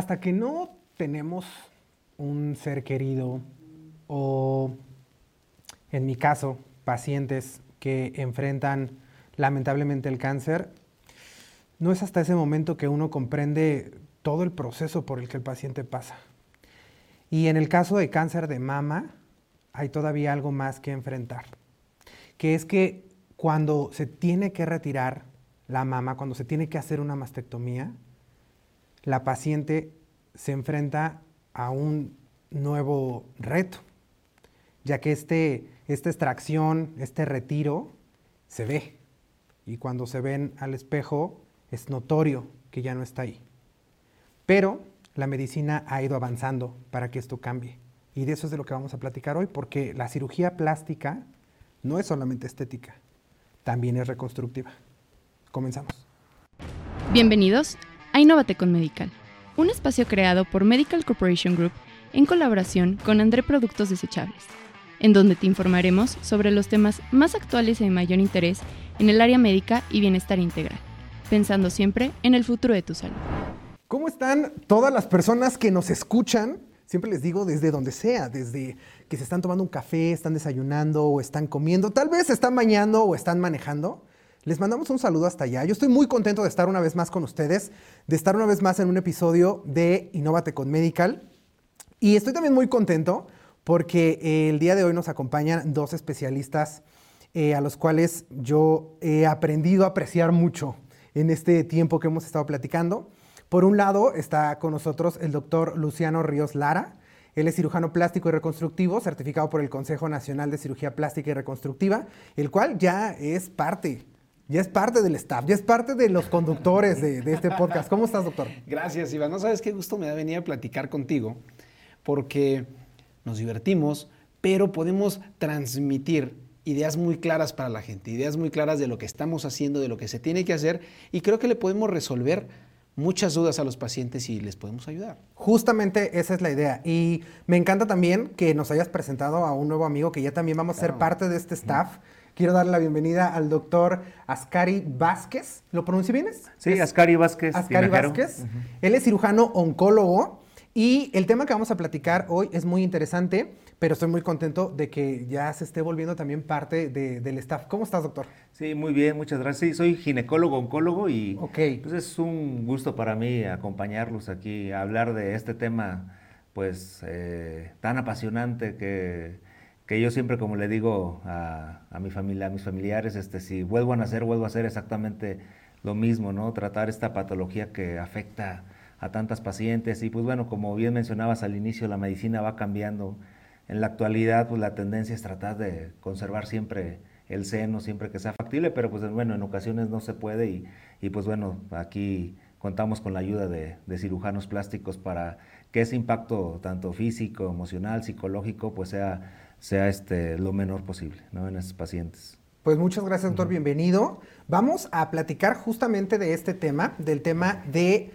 Hasta que no tenemos un ser querido o, en mi caso, pacientes que enfrentan lamentablemente el cáncer, no es hasta ese momento que uno comprende todo el proceso por el que el paciente pasa. Y en el caso de cáncer de mama, hay todavía algo más que enfrentar, que es que cuando se tiene que retirar la mama, cuando se tiene que hacer una mastectomía, la paciente se enfrenta a un nuevo reto, ya que este, esta extracción, este retiro, se ve. Y cuando se ven al espejo, es notorio que ya no está ahí. Pero la medicina ha ido avanzando para que esto cambie. Y de eso es de lo que vamos a platicar hoy, porque la cirugía plástica no es solamente estética, también es reconstructiva. Comenzamos. Bienvenidos a Innovate con Medical, un espacio creado por Medical Corporation Group en colaboración con André Productos Desechables, en donde te informaremos sobre los temas más actuales y de mayor interés en el área médica y bienestar integral, pensando siempre en el futuro de tu salud. ¿Cómo están todas las personas que nos escuchan? Siempre les digo desde donde sea, desde que se están tomando un café, están desayunando o están comiendo, tal vez están bañando o están manejando. Les mandamos un saludo hasta allá. Yo estoy muy contento de estar una vez más con ustedes, de estar una vez más en un episodio de Innovate con Medical. Y estoy también muy contento porque eh, el día de hoy nos acompañan dos especialistas eh, a los cuales yo he aprendido a apreciar mucho en este tiempo que hemos estado platicando. Por un lado está con nosotros el doctor Luciano Ríos Lara. Él es cirujano plástico y reconstructivo, certificado por el Consejo Nacional de Cirugía Plástica y Reconstructiva, el cual ya es parte ya es parte del staff, ya es parte de los conductores de, este podcast. ¿Cómo estás, doctor? Gracias, Iván. No sabes qué gusto me da venir a platicar contigo, porque nos divertimos, pero podemos transmitir ideas muy claras para la gente, ideas muy claras de lo que estamos haciendo, de lo que se tiene que hacer, y creo que le podemos resolver muchas dudas a los pacientes y les podemos ayudar. Justamente esa es la idea. Y me encanta también que nos hayas presentado a un nuevo amigo que ya también vamos a ser parte de este staff. Quiero darle la bienvenida al doctor Ascari Vázquez. ¿Lo pronuncio bien? Sí, Ascari Vázquez. Ascari Vázquez. Él es cirujano oncólogo y el tema que vamos a platicar hoy es muy interesante, pero estoy muy contento de que ya se esté volviendo también parte del staff. ¿Cómo estás, doctor? Sí, muy bien, muchas gracias. Sí, soy ginecólogo, oncólogo y pues es un gusto para mí acompañarlos aquí a hablar de este tema pues eh, tan apasionante que que yo siempre, como le digo a, mi familia, a mis familiares, este, si vuelvo a nacer, vuelvo a hacer exactamente lo mismo, ¿no? Tratar esta patología que afecta a tantas pacientes. Y pues bueno, como bien mencionabas al inicio, la medicina va cambiando. En la actualidad, pues la tendencia es tratar de conservar siempre el seno, siempre que sea factible, pero pues bueno, en ocasiones no se puede y, y pues bueno, aquí contamos con la ayuda de, de, cirujanos plásticos para que ese impacto tanto físico, emocional, psicológico, pues sea sea este, lo menor posible ¿no? en esos pacientes. Pues muchas gracias, doctor. Bienvenido. Vamos a platicar justamente de este tema, del tema de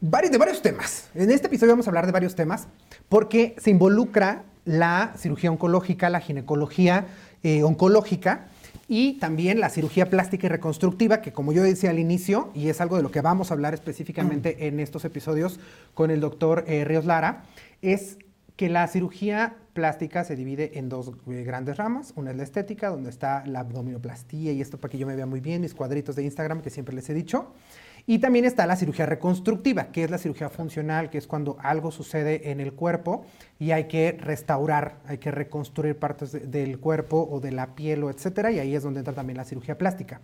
varios, de varios temas. En este episodio vamos a hablar de varios temas porque se involucra la cirugía oncológica, la ginecología eh, oncológica y también la cirugía plástica y reconstructiva, que como yo decía al inicio, y es algo de lo que vamos a hablar específicamente en estos episodios con el doctor eh, Ríos Lara, es que la cirugía plástica se divide en dos eh, grandes ramas. Una es la estética, donde está la abdominoplastía y esto para que yo me vea muy bien, mis cuadritos de Instagram que siempre les he dicho. Y también está la cirugía reconstructiva, que es la cirugía funcional, que es cuando algo sucede en el cuerpo y hay que restaurar, hay que reconstruir partes del cuerpo o de la piel o etcétera, y ahí es donde entra también la cirugía plástica.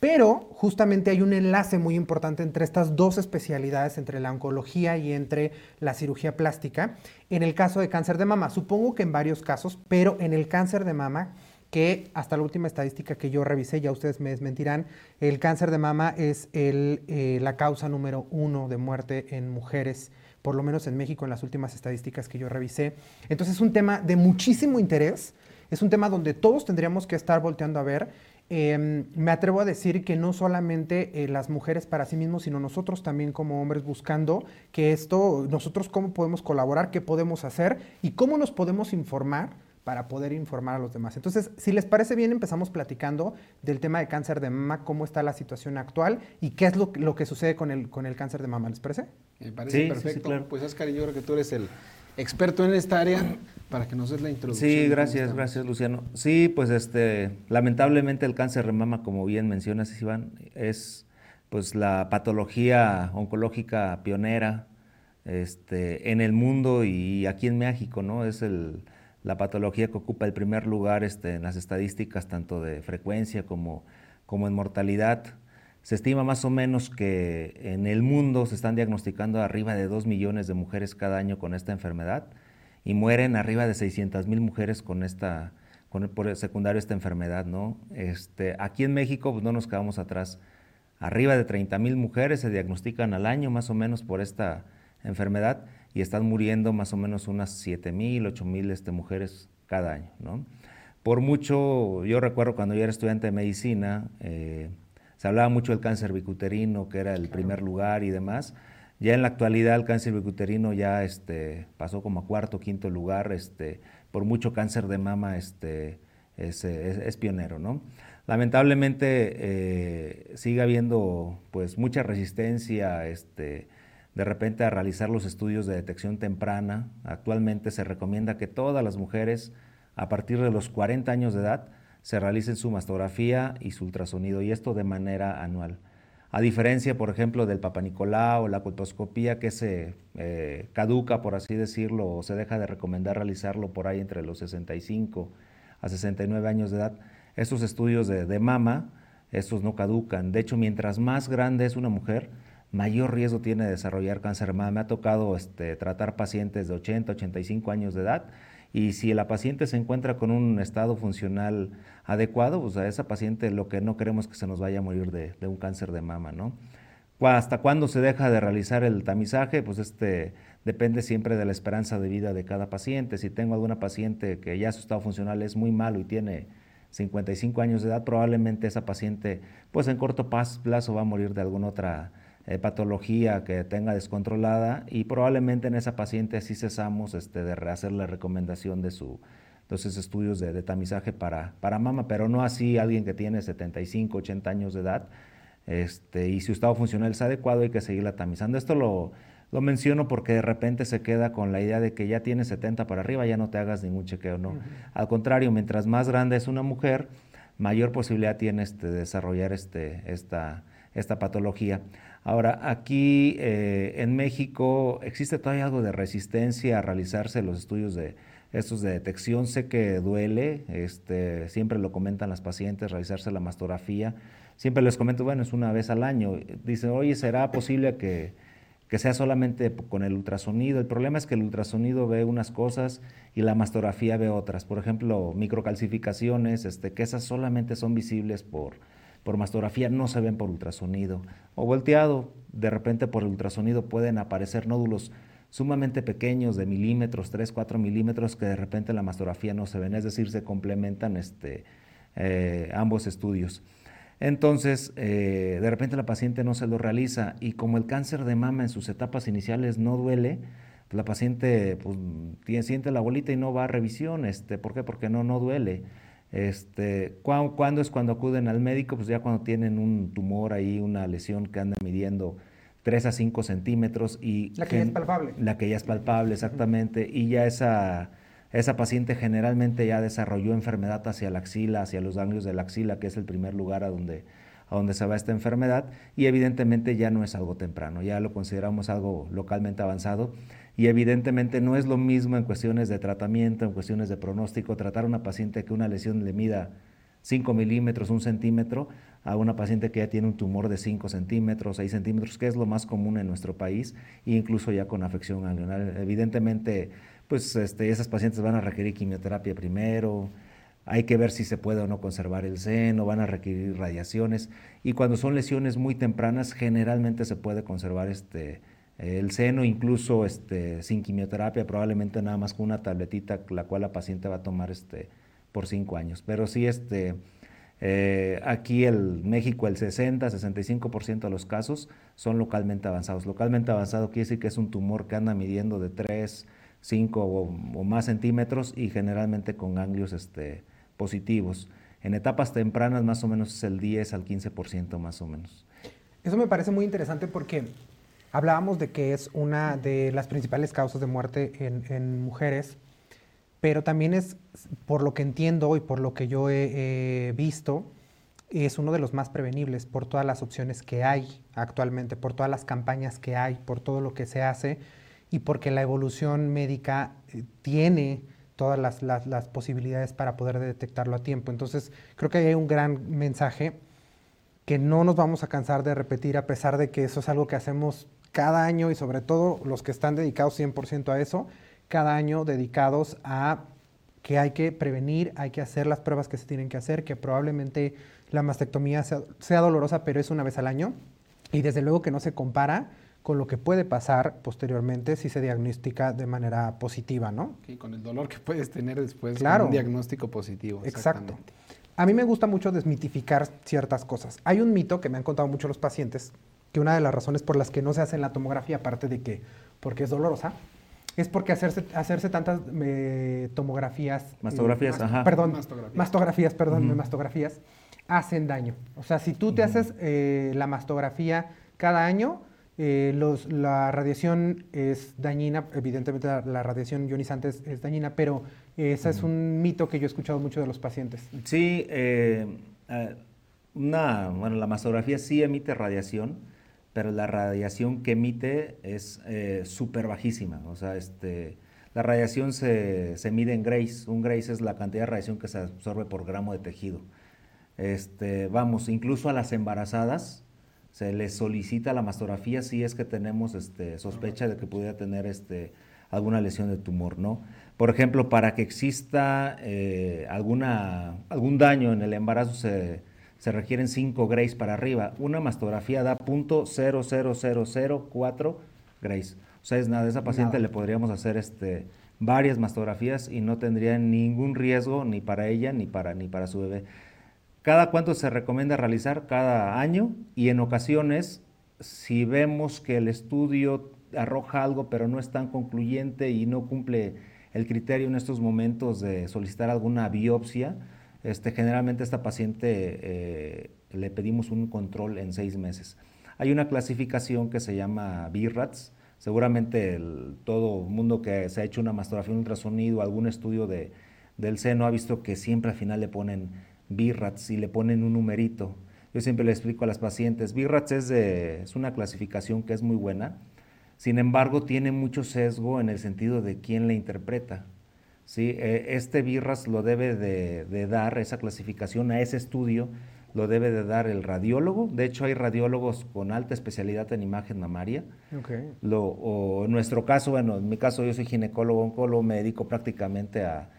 Pero justamente hay un enlace muy importante entre estas dos especialidades, entre la oncología y entre la cirugía plástica. En el caso de cáncer de mama, supongo que en varios casos, pero en el cáncer de mama, que hasta la última estadística que yo revisé, ya ustedes me desmentirán, el cáncer de mama es eh, la causa número uno de muerte en mujeres, por lo menos en México, en las últimas estadísticas que yo revisé. Entonces es un tema de muchísimo interés, es un tema donde todos tendríamos que estar volteando a ver Em, me atrevo a decir que no solamente eh, las mujeres para sí mismos, sino nosotros también como hombres buscando que esto, nosotros cómo podemos colaborar, qué podemos hacer y cómo nos podemos informar para poder informar a los demás. Entonces, si les parece bien, empezamos platicando del tema de cáncer de mama, cómo está la situación actual y qué es lo, que sucede con el, con el cáncer de mama. ¿Les parece? Me parece perfecto. Pues Oscar, yo creo que tú eres el experto en esta área para que nos des la introducción. Sí, gracias, gracias Luciano. Sí, pues este, lamentablemente el cáncer de mama, como bien mencionas, Iván, es pues la patología oncológica pionera este, en el mundo y aquí en México, ¿no? Es el, la patología que ocupa el primer lugar este, en las estadísticas, tanto de frecuencia como, como en mortalidad. Se estima más o menos que en el mundo se están diagnosticando arriba de 2 millones de mujeres cada año con esta enfermedad y mueren arriba de 600 mil mujeres con esta, con por secundario esta enfermedad, ¿no? Este, aquí en México pues, no nos quedamos atrás. Arriba de 30 mil mujeres se diagnostican al año más o menos por esta enfermedad y están muriendo más o menos unas 7 mil, 8 mil este, mujeres cada año, ¿no? Por mucho, yo recuerdo cuando yo era estudiante de medicina, eh, se hablaba mucho del cáncer bicuterino, que era el primer lugar y demás. Ya en la actualidad el cáncer bicuterino ya este, pasó como a cuarto, quinto lugar, este, por mucho cáncer de mama este, es, pionero. ¿no? Lamentablemente eh, sigue habiendo pues, mucha resistencia de repente a realizar los estudios de detección temprana. Actualmente se recomienda que todas las mujeres a partir de los 40 años de edad se realicen su mastografía y su ultrasonido, y esto de manera anual. A diferencia, por ejemplo, del Nicolau o la colposcopía que se eh, caduca, por así decirlo, o se deja de recomendar realizarlo por ahí entre los 65 a 69 años de edad, estos estudios de, mama, estos no caducan. De hecho, mientras más grande es una mujer, mayor riesgo tiene de desarrollar cáncer de mama. Me ha tocado este, tratar pacientes de 80, 85 años de edad y si la paciente se encuentra con un estado funcional adecuado, pues a esa paciente lo que no queremos es que se nos vaya a morir de, un cáncer de mama, ¿no? ¿Hasta cuándo se deja de realizar el tamizaje? Pues este depende siempre de la esperanza de vida de cada paciente. Si tengo alguna paciente que ya su estado funcional es muy malo y tiene 55 años de edad, probablemente esa paciente pues en corto plazo va a morir de alguna otra eh, patología que tenga descontrolada y probablemente en esa paciente sí cesamos este, de hacer la recomendación de su entonces estudios de, tamizaje para, para mama, pero no así alguien que tiene 75, 80 años de edad este, y su estado funcional es adecuado hay que seguirla tamizando. Esto lo, lo menciono porque de repente se queda con la idea de que ya tiene 70 para arriba, ya no te hagas ningún chequeo, ¿no? Al contrario, mientras más grande es una mujer, mayor posibilidad tiene este, de desarrollar este, esta, esta patología. Ahora, aquí eh, en México existe todavía algo de resistencia a realizarse los estudios de estos de detección. Sé que duele, este, siempre lo comentan las pacientes, realizarse la mastografía. Siempre les comento, bueno, es una vez al año. Dicen, oye, ¿será posible que, que sea solamente con el ultrasonido? El problema es que el ultrasonido ve unas cosas y la mastografía ve otras. Por ejemplo, microcalcificaciones, este, que esas solamente son visibles por por mastografía no se ven por ultrasonido. O volteado, de repente por el ultrasonido pueden aparecer nódulos sumamente pequeños de milímetros, 3, 4 milímetros, que de repente en la mastografía no se ven, es decir, se complementan este, eh, ambos estudios. Entonces, eh, de repente la paciente no se lo realiza y como el cáncer de mama en sus etapas iniciales no duele, la paciente pues, siente la bolita y no va a revisión. Este, ¿Por qué? Porque no, no duele. Este, ¿Cuándo es cuando acuden al médico? Pues ya cuando tienen un tumor ahí, una lesión que anda midiendo 3 a 5 centímetros. Y la que ya es palpable. La que ya es palpable, exactamente. Y ya esa, esa paciente generalmente ya desarrolló enfermedad hacia la axila, hacia los ganglios de la axila, que es el primer lugar a donde, a donde se va esta enfermedad. Y evidentemente ya no es algo temprano, ya lo consideramos algo localmente avanzado y evidentemente no es lo mismo en cuestiones de tratamiento, en cuestiones de pronóstico, tratar a una paciente que una lesión le mida 5 milímetros, un centímetro, a una paciente que ya tiene un tumor de 5 centímetros, 6 centímetros, que es lo más común en nuestro país, e incluso ya con afección ganglionar. Evidentemente, pues este, esas pacientes van a requerir quimioterapia primero, hay que ver si se puede o no conservar el seno, van a requerir radiaciones, y cuando son lesiones muy tempranas, generalmente se puede conservar este, el seno incluso este, sin quimioterapia, probablemente nada más con una tabletita, la cual la paciente va a tomar este, por cinco años. Pero sí, este, eh, aquí en México el 60-65% de los casos son localmente avanzados. Localmente avanzado quiere decir que es un tumor que anda midiendo de 3, 5 o, más centímetros y generalmente con ganglios este, positivos. En etapas tempranas más o menos es el 10 al 15% más o menos. Eso me parece muy interesante porque Hablábamos de que es una de las principales causas de muerte en, mujeres, pero también es, por lo que entiendo y por lo que yo he visto, es uno de los más prevenibles por todas las opciones que hay actualmente, por todas las campañas que hay, por todo lo que se hace y porque la evolución médica eh, tiene todas las, posibilidades para poder detectarlo a tiempo. Entonces, creo que hay un gran mensaje que no nos vamos a cansar de repetir a pesar de que eso es algo que hacemos cada año y sobre todo los que están dedicados 100% a eso, cada año dedicados a que hay que prevenir, hay que hacer las pruebas que se tienen que hacer, que probablemente la mastectomía sea, dolorosa, pero es una vez al año y desde luego que no se compara con lo que puede pasar posteriormente si se diagnostica de manera positiva, ¿no? Y con el dolor que puedes tener después de un diagnóstico positivo. Exacto. A mí me gusta mucho desmitificar ciertas cosas. Hay un mito que me han contado mucho los pacientes que una de las razones por las que no se hace la tomografía, aparte de que porque es dolorosa, es porque hacerse, hacerse tantas eh, tomografías. Eh, mastografías, ajá. Perdón, mastografías, perdón, mastografías, hacen daño. O sea, si tú te haces eh, la mastografía cada año, los, la radiación es dañina, evidentemente la, radiación ionizante es, dañina, pero ese es un mito que yo he escuchado mucho de los pacientes. Sí, una, bueno, la mastografía sí emite radiación pero la radiación que emite es eh, súper bajísima. O sea, este, la radiación se, mide en grays. Un grays es la cantidad de radiación que se absorbe por gramo de tejido. Este, vamos, incluso a las embarazadas se les solicita la mastografía si es que tenemos este, sospecha de que pudiera tener este, alguna lesión de tumor, ¿no? Por ejemplo, para que exista eh, alguna, algún daño en el embarazo se se requieren 5 grays para arriba. Una mastografía da .00004 grays. O sea, es nada, a esa paciente le podríamos hacer este, varias mastografías y no tendría ningún riesgo ni para ella ni para, ni para su bebé. ¿Cada cuánto se recomienda realizar? Cada año y en ocasiones, si vemos que el estudio arroja algo pero no es tan concluyente y no cumple el criterio en estos momentos de solicitar alguna biopsia, este, generalmente a esta paciente eh, le pedimos un control en seis meses. Hay una clasificación que se llama BIRATS. Seguramente todo mundo que se ha hecho una mastografía, ultrasonido, algún estudio de, del seno ha visto que siempre al final le ponen BIRATS y le ponen un numerito. Yo siempre le explico a las pacientes, BIRATS es, es una clasificación que es muy buena, sin embargo tiene mucho sesgo en el sentido de quién la interpreta. ¿Sí? Eh, este BIRRAS lo debe de, dar, esa clasificación a ese estudio, lo debe de dar el radiólogo. De hecho, hay radiólogos con alta especialidad en imagen mamaria. o en nuestro caso, bueno, en mi caso yo soy ginecólogo, oncólogo, me dedico prácticamente a,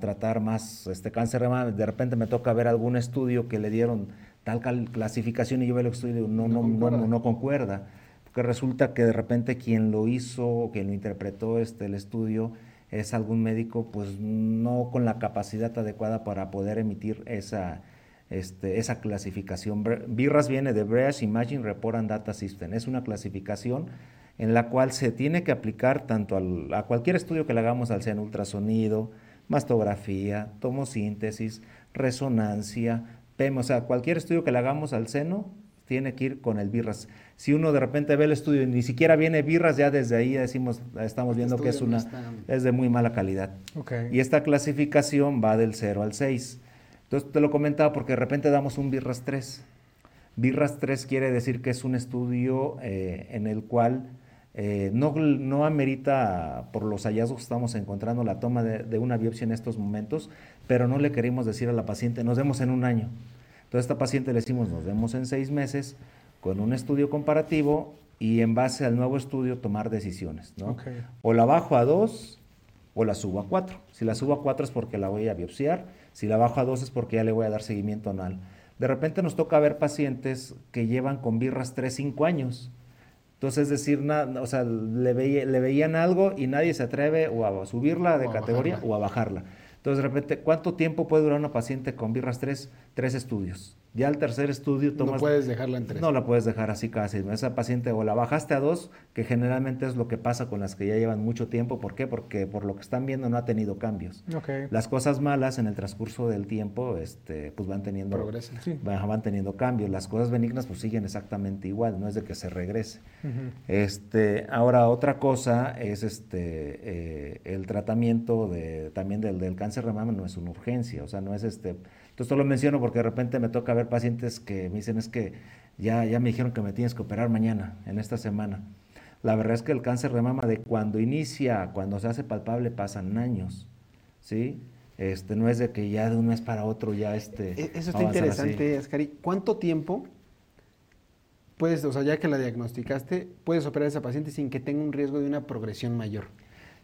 tratar más este cáncer de mama. De repente me toca ver algún estudio que le dieron tal clasificación y yo veo el estudio no, no, no, no, no concuerda. Porque resulta que de repente quien lo hizo, quien lo interpretó este, el estudio, es algún médico pues no con la capacidad adecuada para poder emitir esa, este, esa clasificación. BIRRAS viene de Breast Imaging Report and Data System. Es una clasificación en la cual se tiene que aplicar tanto a cualquier estudio que le hagamos al seno, ultrasonido, mastografía, tomosíntesis, resonancia, PEM, o sea, cualquier estudio que le hagamos al seno tiene que ir con el birras. Si uno de repente ve el estudio y ni siquiera viene birras, ya desde ahí decimos, estamos viendo que es una es de muy mala calidad. Y esta clasificación va del 0 al 6. Entonces te lo comentaba porque de repente damos un birras 3. Birras 3 quiere decir que es un estudio eh, en el cual eh, no, no amerita, por los hallazgos que estamos encontrando, la toma de, de una biopsia en estos momentos, pero no le queremos decir a la paciente, nos vemos en un año. Entonces, a esta paciente le decimos, nos vemos en seis meses con un estudio comparativo y en base al nuevo estudio tomar decisiones. ¿no? O la bajo a dos o la subo a cuatro. Si la subo a cuatro es porque la voy a biopsiar, si la bajo a dos es porque ya le voy a dar seguimiento anual. De repente nos toca ver pacientes que llevan con birras 3, 5 años. Entonces, es decir, o sea, le, le, veían algo y nadie se atreve o a subirla de categoría o a bajarla. Entonces, de repente, ¿cuánto tiempo puede durar una paciente con birras 3? Tres estudios. Ya al tercer estudio tomas... No puedes dejarla en tres. No la puedes dejar así casi. Esa paciente o la bajaste a dos, que generalmente es lo que pasa con las que ya llevan mucho tiempo. ¿Por qué? Porque por lo que están viendo no ha tenido cambios. Las cosas malas en el transcurso del tiempo este, pues van teniendo... Progresan. Van, teniendo cambios. Las cosas benignas pues siguen exactamente igual, no es de que se regrese. este, ahora, otra cosa es este, eh, el tratamiento de, también del, del cáncer de mama no es una urgencia, o sea, no es este entonces, esto lo menciono porque de repente me toca ver pacientes que me dicen es que ya, ya me dijeron que me tienes que operar mañana, en esta semana. La verdad es que el cáncer de mama de cuando inicia, cuando se hace palpable, pasan años, ¿sí? Este, no es de que ya de un mes para otro ya este... E, eso está interesante, Ascari. ¿Cuánto tiempo puedes, o sea, ya que la diagnosticaste, puedes operar a esa paciente sin que tenga un riesgo de una progresión mayor?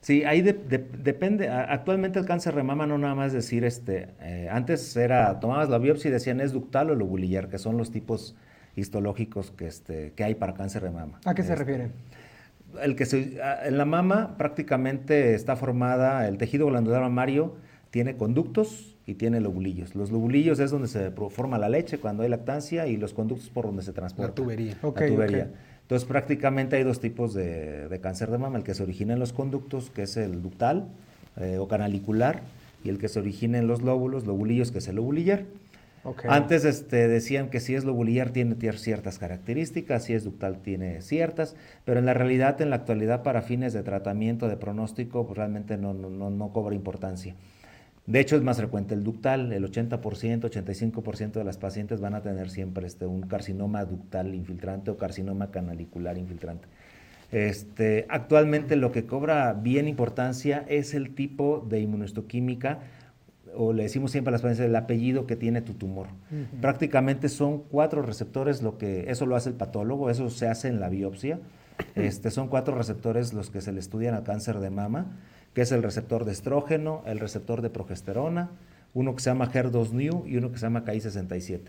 Sí, ahí depende. Actualmente el cáncer de mama no nada más decir, este, eh, antes era, tomabas la biopsia y decían es ductal o lobulillar, que son los tipos histológicos que, este, que hay para cáncer de mama. ¿A qué se este, refiere? El que se, en la mama prácticamente está formada, el tejido glandular mamario tiene conductos y tiene lobulillos. Los lobulillos es donde se forma la leche cuando hay lactancia y los conductos por donde se transporta. La tubería. la tubería. Entonces prácticamente hay dos tipos de, cáncer de mama, el que se origina en los conductos, que es el ductal eh, o canalicular, y el que se origina en los lóbulos, lobulillos, que es el lobulillar. Antes este, decían que si es lobulillar tiene ciertas características, si es ductal tiene ciertas, pero en la realidad, en la actualidad, para fines de tratamiento, de pronóstico, pues realmente no, no, no cobra importancia. De hecho, es más frecuente el ductal, el 80%, 85% de las pacientes van a tener siempre este, un carcinoma ductal infiltrante o carcinoma canalicular infiltrante. Este, actualmente lo que cobra bien importancia es el tipo de inmunohistoquímica o le decimos siempre a las pacientes el apellido que tiene tu tumor. Prácticamente son cuatro receptores, lo que eso lo hace el patólogo, eso se hace en la biopsia. Este, son cuatro receptores los que se le estudian al cáncer de mama que es el receptor de estrógeno, el receptor de progesterona, uno que se llama HER2-Neu y uno que se llama KI67.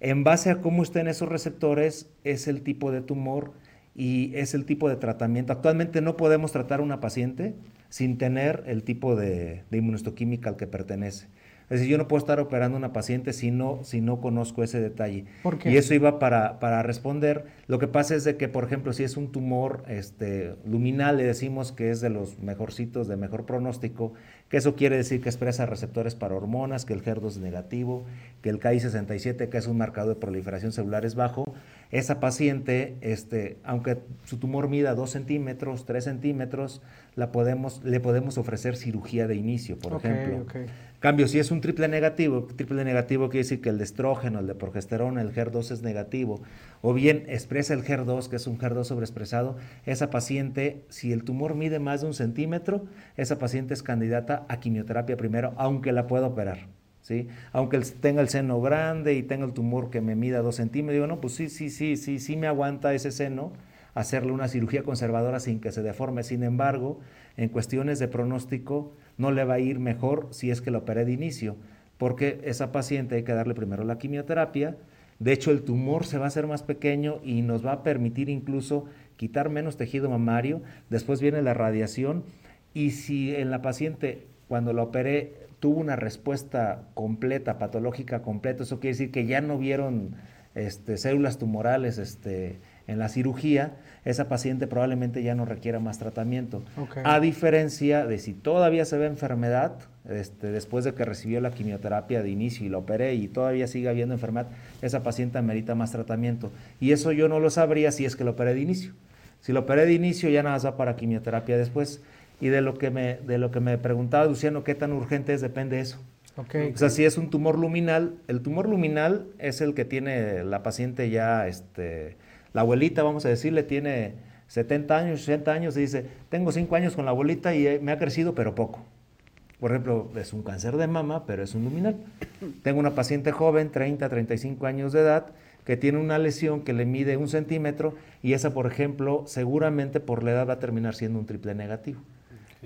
En base a cómo estén esos receptores, es el tipo de tumor y es el tipo de tratamiento. Actualmente no podemos tratar a una paciente sin tener el tipo de, de al que pertenece. Es decir, yo no puedo estar operando a una paciente si no, si no conozco ese detalle. ¿Por qué? Y eso iba para, para, responder. Lo que pasa es de que, por ejemplo, si es un tumor este, luminal, le decimos que es de los mejorcitos, de mejor pronóstico, que eso quiere decir que expresa receptores para hormonas, que el HER2 es negativo, que el KI67, que es un marcador de proliferación celular, es bajo. Esa paciente, este, aunque su tumor mida 2 centímetros, 3 centímetros, la podemos, le podemos ofrecer cirugía de inicio, por ejemplo. Cambio, si es un triple negativo, triple negativo quiere decir que el de estrógeno, el de progesterona, el HER2 es negativo, o bien expresa el HER2, que es un HER2 sobreexpresado, esa paciente, si el tumor mide más de un centímetro, esa paciente es candidata a quimioterapia primero, aunque la pueda operar. ¿Sí? Aunque tenga el seno grande y tenga el tumor que me mida dos centímetros, digo, no, pues sí, sí, sí, sí, sí me aguanta ese seno, hacerle una cirugía conservadora sin que se deforme. Sin embargo, en cuestiones de pronóstico, no le va a ir mejor si es que lo operé de inicio, porque esa paciente hay que darle primero la quimioterapia. De hecho, el tumor se va a hacer más pequeño y nos va a permitir incluso quitar menos tejido mamario. Después viene la radiación y si en la paciente cuando la operé tuvo una respuesta completa, patológica completa, eso quiere decir que ya no vieron este, células tumorales este, en la cirugía, esa paciente probablemente ya no requiera más tratamiento. A diferencia de si todavía se ve enfermedad, este, después de que recibió la quimioterapia de inicio y la operé y todavía sigue habiendo enfermedad, esa paciente amerita más tratamiento. Y eso yo no lo sabría si es que lo operé de inicio. Si lo operé de inicio ya nada más va para quimioterapia después. Y de lo que me, de lo que me preguntaba Luciano, qué tan urgente es, depende de eso. Okay, o sea, si es un tumor luminal, el tumor luminal es el que tiene la paciente ya este, la abuelita, vamos a decirle, tiene 70 años, 60 años y dice, tengo 5 años con la abuelita y me ha crecido, pero poco. Por ejemplo, es un cáncer de mama, pero es un luminal. Tengo una paciente joven, 30, 35 años de edad, que tiene una lesión que le mide un centímetro y esa, por ejemplo, seguramente por la edad va a terminar siendo un triple negativo.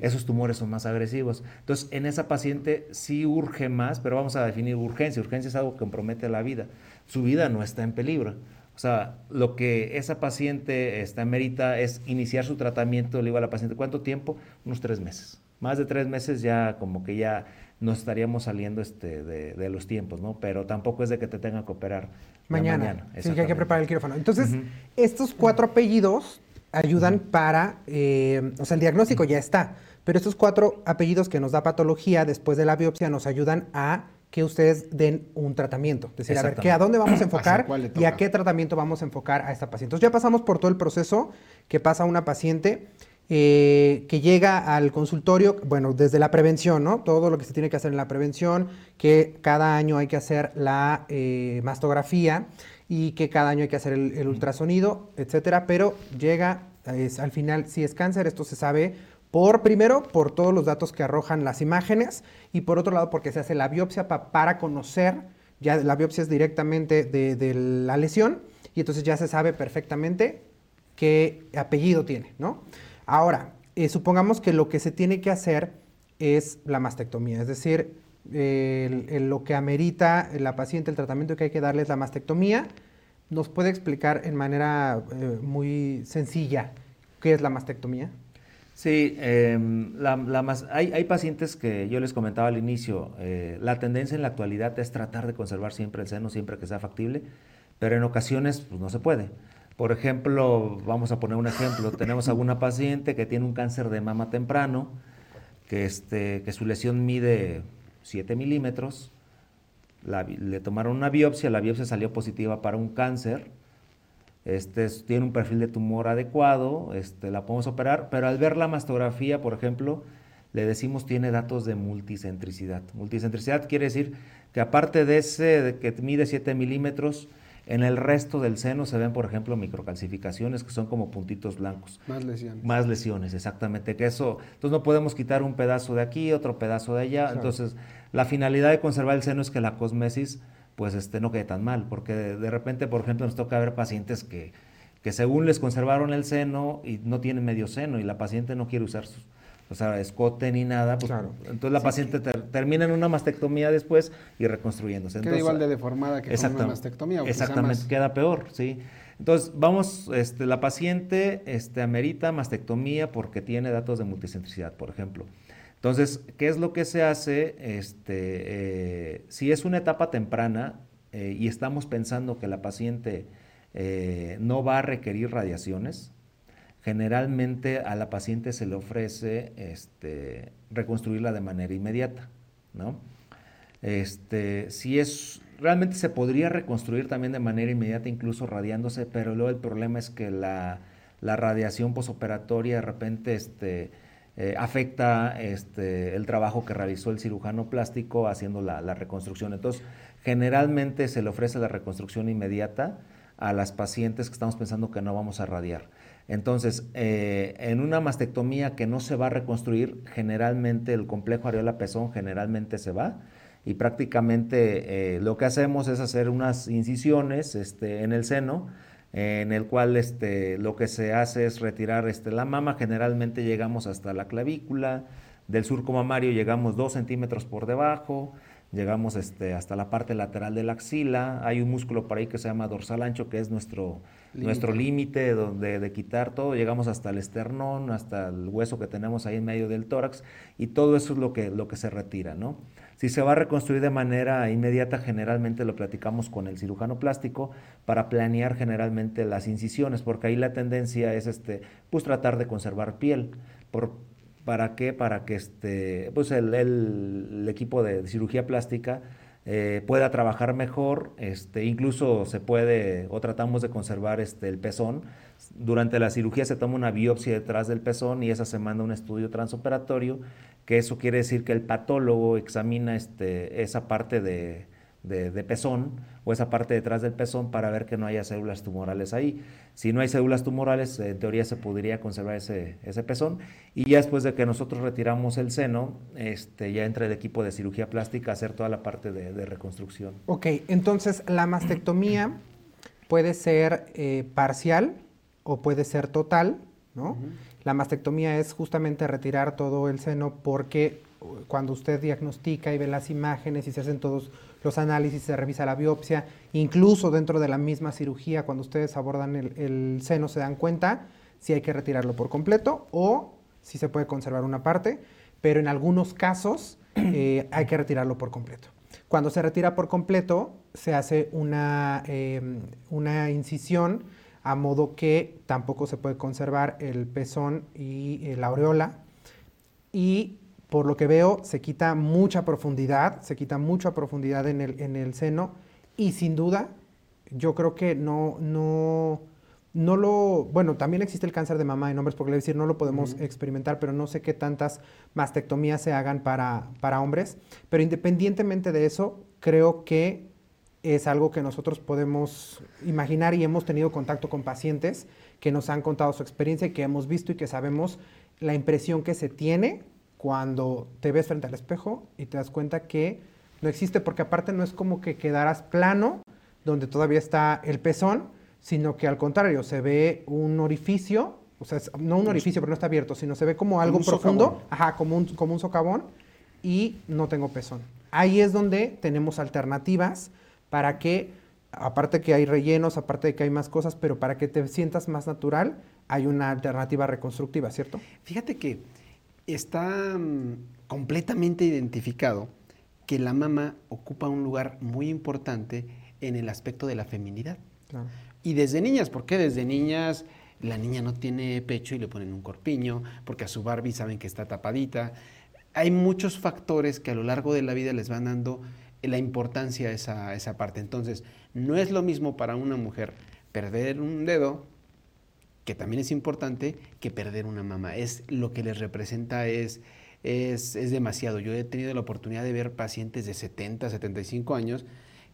Esos tumores son más agresivos. Entonces, en esa paciente sí urge más, pero vamos a definir urgencia. Urgencia es algo que compromete la vida. Su vida no está en peligro. O sea, lo que esa paciente está merita es iniciar su tratamiento, le digo a la paciente, ¿cuánto tiempo? Unos tres meses. Más de tres meses ya como que ya nos estaríamos saliendo este, de, los tiempos, ¿no? Pero tampoco es de que te tenga que operar mañana. mañana sí, que hay que preparar el quirófano. Entonces, estos cuatro apellidos ayudan para, eh, o sea, el diagnóstico ya está, pero estos cuatro apellidos que nos da patología después de la biopsia nos ayudan a que ustedes den un tratamiento. Es decir, a ver, ¿a dónde vamos a enfocar y a qué tratamiento vamos a enfocar a esta paciente? Entonces ya pasamos por todo el proceso que pasa una paciente eh, que llega al consultorio, bueno, desde la prevención, ¿no? Todo lo que se tiene que hacer en la prevención, que cada año hay que hacer la eh, mastografía y que cada año hay que hacer el, ultrasonido, etcétera, pero llega, al final, si es cáncer, esto se sabe por primero, por todos los datos que arrojan las imágenes y por otro lado, porque se hace la biopsia para conocer, ya la biopsia es directamente de, la lesión y entonces ya se sabe perfectamente qué apellido tiene, ¿no? Ahora, eh, supongamos que lo que se tiene que hacer es la mastectomía, es decir, lo que amerita la paciente, el tratamiento que hay que darle es la mastectomía. ¿Nos puede explicar en manera eh, muy sencilla qué es la mastectomía? Sí, em, hay, pacientes que yo les comentaba al inicio, eh, la tendencia en la actualidad es tratar de conservar siempre el seno, siempre que sea factible, pero en ocasiones pues, no se puede. Por ejemplo, vamos a poner un ejemplo, tenemos alguna paciente que tiene un cáncer de mama temprano, que, este, que su lesión mide 7 milímetros, le tomaron una biopsia, la biopsia salió positiva para un cáncer, este, tiene un perfil de tumor adecuado, este, la podemos operar, pero al ver la mastografía, por ejemplo, le decimos tiene datos de multicentricidad. Multicentricidad quiere decir que aparte de ese que mide 7 milímetros, en el resto del seno se ven, por ejemplo, microcalcificaciones que son como puntitos blancos. Más lesiones. Más lesiones, exactamente. Que eso, entonces no podemos quitar un pedazo de aquí, otro pedazo de allá. Entonces, la finalidad de conservar el seno es que la cosmesis pues este, no quede tan mal, porque de, repente, por ejemplo, nos toca ver pacientes que, que según les conservaron el seno y no tienen medio seno y la paciente no quiere usar sus, o sea, escote ni nada, pues, entonces la paciente termina en una mastectomía después y reconstruyéndose. Queda igual de deformada que con una mastectomía. exactamente, queda peor, sí. Entonces, vamos, este, la paciente este, amerita mastectomía porque tiene datos de multicentricidad, por ejemplo. Entonces, ¿qué es lo que se hace? Este, eh, si es una etapa temprana eh, y estamos pensando que la paciente eh, no va a requerir radiaciones, generalmente a la paciente se le ofrece este, reconstruirla de manera inmediata. ¿no? Este, si es, realmente se podría reconstruir también de manera inmediata, incluso radiándose, pero luego el problema es que la, radiación posoperatoria de repente eh, afecta este, el trabajo que realizó el cirujano plástico haciendo la, reconstrucción. Entonces, generalmente se le ofrece la reconstrucción inmediata a las pacientes que estamos pensando que no vamos a radiar. Entonces, eh, en una mastectomía que no se va a reconstruir, generalmente el complejo areola-pezón generalmente se va y prácticamente eh, lo que hacemos es hacer unas incisiones este, en el seno en el cual este, lo que se hace es retirar este, la mama, generalmente llegamos hasta la clavícula, del surco mamario llegamos dos centímetros por debajo, llegamos este, hasta la parte lateral de la axila, hay un músculo por ahí que se llama dorsal ancho, que es nuestro nuestro límite de, de, quitar todo, llegamos hasta el esternón, hasta el hueso que tenemos ahí en medio del tórax, y todo eso es lo que, lo que se retira, ¿no? Si se va a reconstruir de manera inmediata, generalmente lo platicamos con el cirujano plástico para planear generalmente las incisiones, porque ahí la tendencia es este, pues tratar de conservar piel. Por, ¿Para qué? Para que este, pues el, equipo de cirugía plástica eh, pueda trabajar mejor, este, incluso se puede o tratamos de conservar este, el pezón. Durante la cirugía se toma una biopsia detrás del pezón y esa se manda a un estudio transoperatorio que eso quiere decir que el patólogo examina este, esa parte de, pezón o esa parte detrás del pezón para ver que no haya células tumorales ahí. Si no hay células tumorales, en teoría se podría conservar ese, ese pezón. Y ya después de que nosotros retiramos el seno, este, ya entra el equipo de cirugía plástica a hacer toda la parte de, reconstrucción. Ok, entonces la mastectomía puede ser eh, parcial o puede ser total, ¿no? La mastectomía es justamente retirar todo el seno porque uh, cuando usted diagnostica y ve las imágenes y se hacen todos los análisis, se revisa la biopsia, incluso dentro de la misma cirugía, cuando ustedes abordan el, seno, se dan cuenta si hay que retirarlo por completo o si se puede conservar una parte, pero en algunos casos eh, hay que retirarlo por completo. Cuando se retira por completo, se hace una, em, una incisión a modo que tampoco se puede conservar el pezón y eh, la aureola. Y por lo que veo, se quita mucha profundidad, se quita mucha profundidad en el, en el seno y sin duda, yo creo que no, no, no lo, bueno, también existe el cáncer de mama en hombres, porque le decir, no lo podemos experimentar, pero no sé qué tantas mastectomías se hagan para, para hombres, pero independientemente de eso, creo que es algo que nosotros podemos imaginar y hemos tenido contacto con pacientes que nos han contado su experiencia y que hemos visto y que sabemos la impresión que se tiene cuando te ves frente al espejo y te das cuenta que no existe, porque aparte no es como que quedaras plano, donde todavía está el pezón, sino que al contrario, se ve un orificio, o sea, no un orificio, pero no está abierto, sino se ve como algo profundo, ajá, como un, como un socavón, y no tengo pezón. Ahí es donde tenemos alternativas para que, aparte que hay rellenos, aparte de que hay más cosas, pero para que te sientas más natural, hay una alternativa reconstructiva, ¿cierto? Fíjate que está mm, completamente identificado que la mama ocupa un lugar muy importante en el aspecto de la feminidad. Y desde niñas, ¿por qué desde niñas la niña no tiene pecho y le ponen un corpiño? Porque a su Barbie saben que está tapadita. Hay muchos factores que a lo largo de la vida les van dando la importancia a esa, esa parte. Entonces, no es lo mismo para una mujer perder un dedo que también es importante que perder una mama. Es lo que les representa es, es, demasiado. Yo he tenido la oportunidad de ver pacientes de 70, 75 años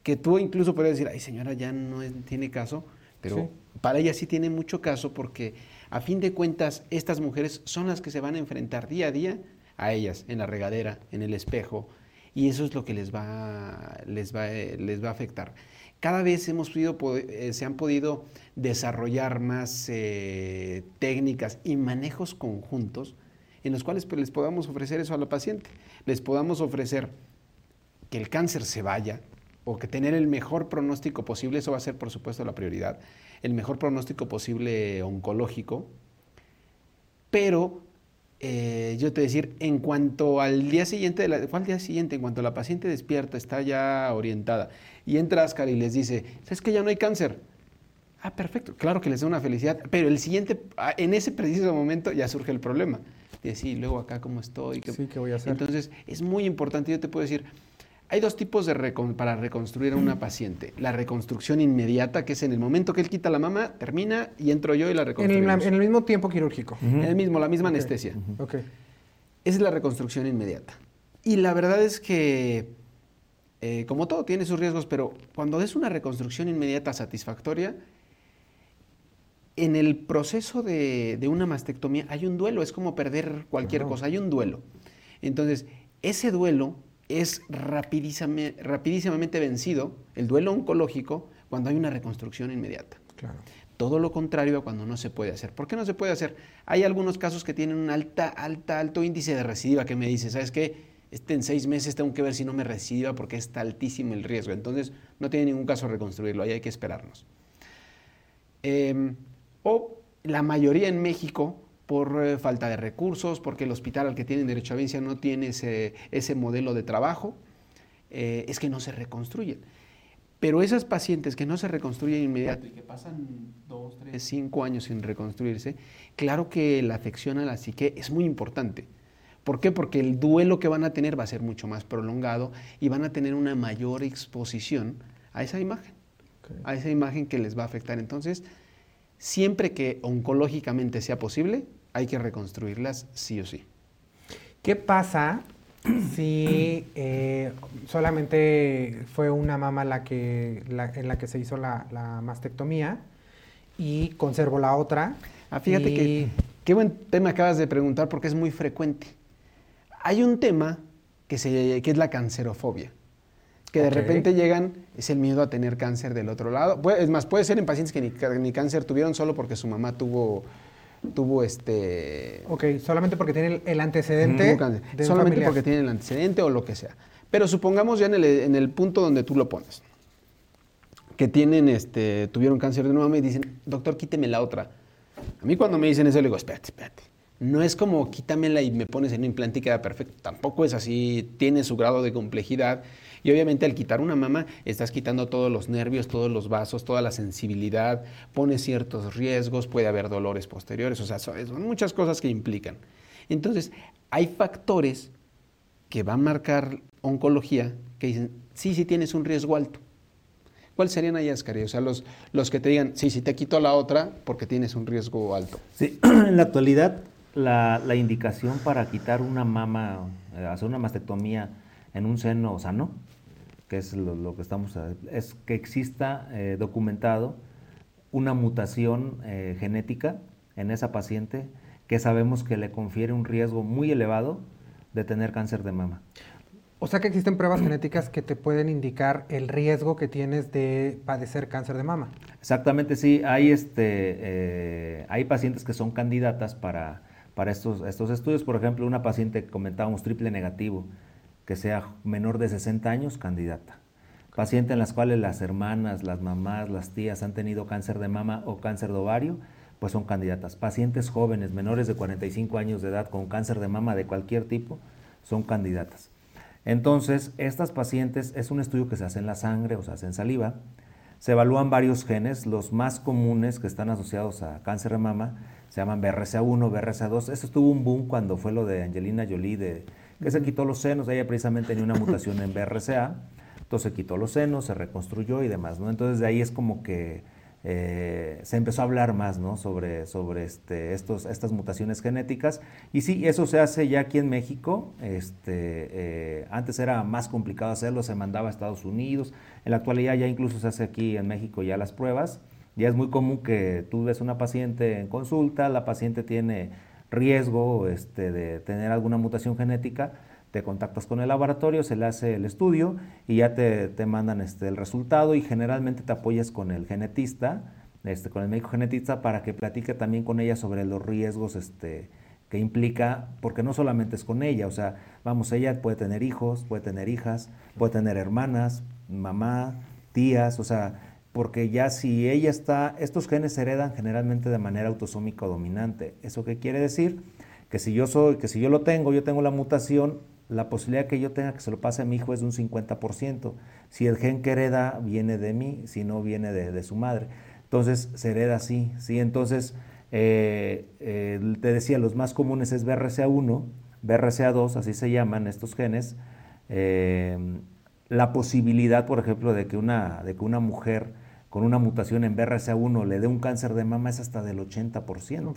que tú incluso puedes decir, ay señora, ya no tiene caso, pero para ella sí tiene mucho caso porque a fin de cuentas estas mujeres son las que se van a enfrentar día a día a ellas, en la regadera, en el espejo, y eso es lo que les va, les va, les va a afectar. Cada vez hemos podido, eh, se han podido desarrollar más eh, técnicas y manejos conjuntos en los cuales pues, les podamos ofrecer eso a la paciente. Les podamos ofrecer que el cáncer se vaya o que tener el mejor pronóstico posible, eso va a ser por supuesto la prioridad, el mejor pronóstico posible oncológico, pero eh, yo te decir, en cuanto al día siguiente, de ¿cuál día siguiente? En cuanto la paciente despierta, está ya orientada, y entra Ascar y les dice, ¿sabes que ya no hay cáncer? Ah, perfecto, claro que les da una felicidad, pero el siguiente, ah, en ese preciso momento ya surge el problema. De sí, luego acá cómo estoy. sí, ¿qué voy a hacer? Entonces, es muy importante, yo te puedo decir, hay dos tipos de para reconstruir a una paciente. La reconstrucción inmediata, que es en el momento que él quita la mama, termina y entro yo y la reconstruimos. En el, mismo tiempo quirúrgico. En el mismo, la misma anestesia. Okay. Esa es la reconstrucción inmediata. Y la verdad es que, eh, como todo, tiene sus riesgos, pero cuando es una reconstrucción inmediata satisfactoria, en el proceso de, una mastectomía hay un duelo, es como perder cualquier cosa, hay un duelo. Entonces, ese duelo es rapidísimamente, vencido, el duelo oncológico, cuando hay una reconstrucción inmediata. Todo lo contrario a cuando no se puede hacer. ¿Por qué no se puede hacer? Hay algunos casos que tienen un alta, alta, alto índice de recidiva que me dice, ¿sabes qué? Este en seis meses tengo que ver si no me recidiva porque está altísimo el riesgo. Entonces, no tiene ningún caso reconstruirlo, ahí hay que esperarnos. Em, o la mayoría en México por eh, falta de recursos, porque el hospital al que tienen derecho a vincia no tiene ese, ese modelo de trabajo, eh, es que no se reconstruyen. Pero esas pacientes que no se reconstruyen inmediato y que pasan dos, tres, cinco años sin reconstruirse, claro que la afección a la psique es muy importante. ¿Por qué? Porque el duelo que van a tener va a ser mucho más prolongado y van a tener una mayor exposición a esa imagen, a esa imagen que les va a afectar. Entonces, siempre que oncológicamente sea posible, hay que reconstruirlas sí o sí. ¿Qué pasa si eh, solamente fue una mama la que, en la que se hizo la, mastectomía y conservo la otra? Ah, fíjate que qué buen tema acabas de preguntar porque es muy frecuente. Hay un tema que, se, que es la cancerofobia, que de repente llegan, es el miedo a tener cáncer del otro lado. Es más, puede ser en pacientes que ni, ni cáncer tuvieron solo porque su mamá tuvo tuvo este... Ok, solamente porque tiene el antecedente. solamente porque tiene el antecedente o lo que sea. Pero supongamos ya en el, en el, punto donde tú lo pones, que tienen, este, tuvieron cáncer de nuevo y dicen, doctor, quíteme la otra. A mí cuando me dicen eso, le digo, espérate, espérate. no es como quítamela y me pones en un implante y queda perfecto. Tampoco es así, tiene su grado de complejidad. Y obviamente al quitar una mama estás quitando todos los nervios, todos los vasos, toda la sensibilidad, pone ciertos riesgos, puede haber dolores posteriores, o sea, son muchas cosas que implican. Entonces, hay factores que van a marcar oncología que dicen, sí, sí tienes un riesgo alto. ¿Cuáles serían ahí, Ascari? O sea, los, los que te digan, sí, sí te quito la otra porque tienes un riesgo alto. Sí, en la actualidad la, la indicación para quitar una mama, eh, hacer una mastectomía en un seno sano, que es lo, que estamos, es que exista eh, documentado una mutación eh, genética en esa paciente que sabemos que le confiere un riesgo muy elevado de tener cáncer de mama. O sea que existen pruebas genéticas que te pueden indicar el riesgo que tienes de padecer cáncer de mama. Exactamente, sí. Hay, este, eh, hay pacientes que son candidatas para, para estos, estos estudios. Por ejemplo, una paciente que comentábamos triple negativo, sea menor de 60 años, candidata. Paciente en las cuales las hermanas, las mamás, las tías han tenido cáncer de mama o cáncer de ovario, pues son candidatas. Pacientes jóvenes, menores de 45 años de edad, con cáncer de mama de cualquier tipo, son candidatas. Entonces, estas pacientes es un estudio que se hace en la sangre o se hace en saliva. Se evalúan varios genes, los más comunes que están asociados a cáncer de mama se llaman BRCA1, BRCA2. Eso tuvo un boom cuando fue lo de Angelina Jolie, de, que se quitó los senos. Ella precisamente tenía una mutación en BRCA, entonces se quitó los senos, se reconstruyó y demás. ¿no? Entonces de ahí es como que eh, se empezó a hablar más ¿no? sobre, sobre este, estos, estas mutaciones genéticas. Y sí, eso se hace ya aquí en México. Este, eh, antes era más complicado hacerlo, se mandaba a Estados Unidos. En la actualidad ya incluso se hace aquí en México ya las pruebas. Ya es muy común que tú ves una paciente en consulta, la paciente tiene riesgo este, de tener alguna mutación genética te contactas con el laboratorio, se le hace el estudio y ya te, mandan este, el resultado y generalmente te apoyas con el genetista, este, con el médico genetista para que platique también con ella sobre los riesgos este, que implica, porque no solamente es con ella, o sea, vamos, ella puede tener hijos, puede tener hijas, puede tener hermanas, mamá, tías, o sea, porque ya si ella está, estos genes se heredan generalmente de manera autosómica dominante. ¿Eso qué quiere decir? Que si yo soy, que si yo lo tengo, yo tengo la mutación, la posibilidad que yo tenga que se lo pase a mi hijo es de un 50%. Si el gen que hereda viene de mí, si no viene de, su madre. Entonces se hereda así, ¿sí? Entonces, eh, eh, te decía, los más comunes es BRCA1, BRCA2, así se llaman estos genes. Eh, la posibilidad, por ejemplo, de que una, de que una mujer con una mutación en BRCA1 le dé un cáncer de mama es hasta del 80%. O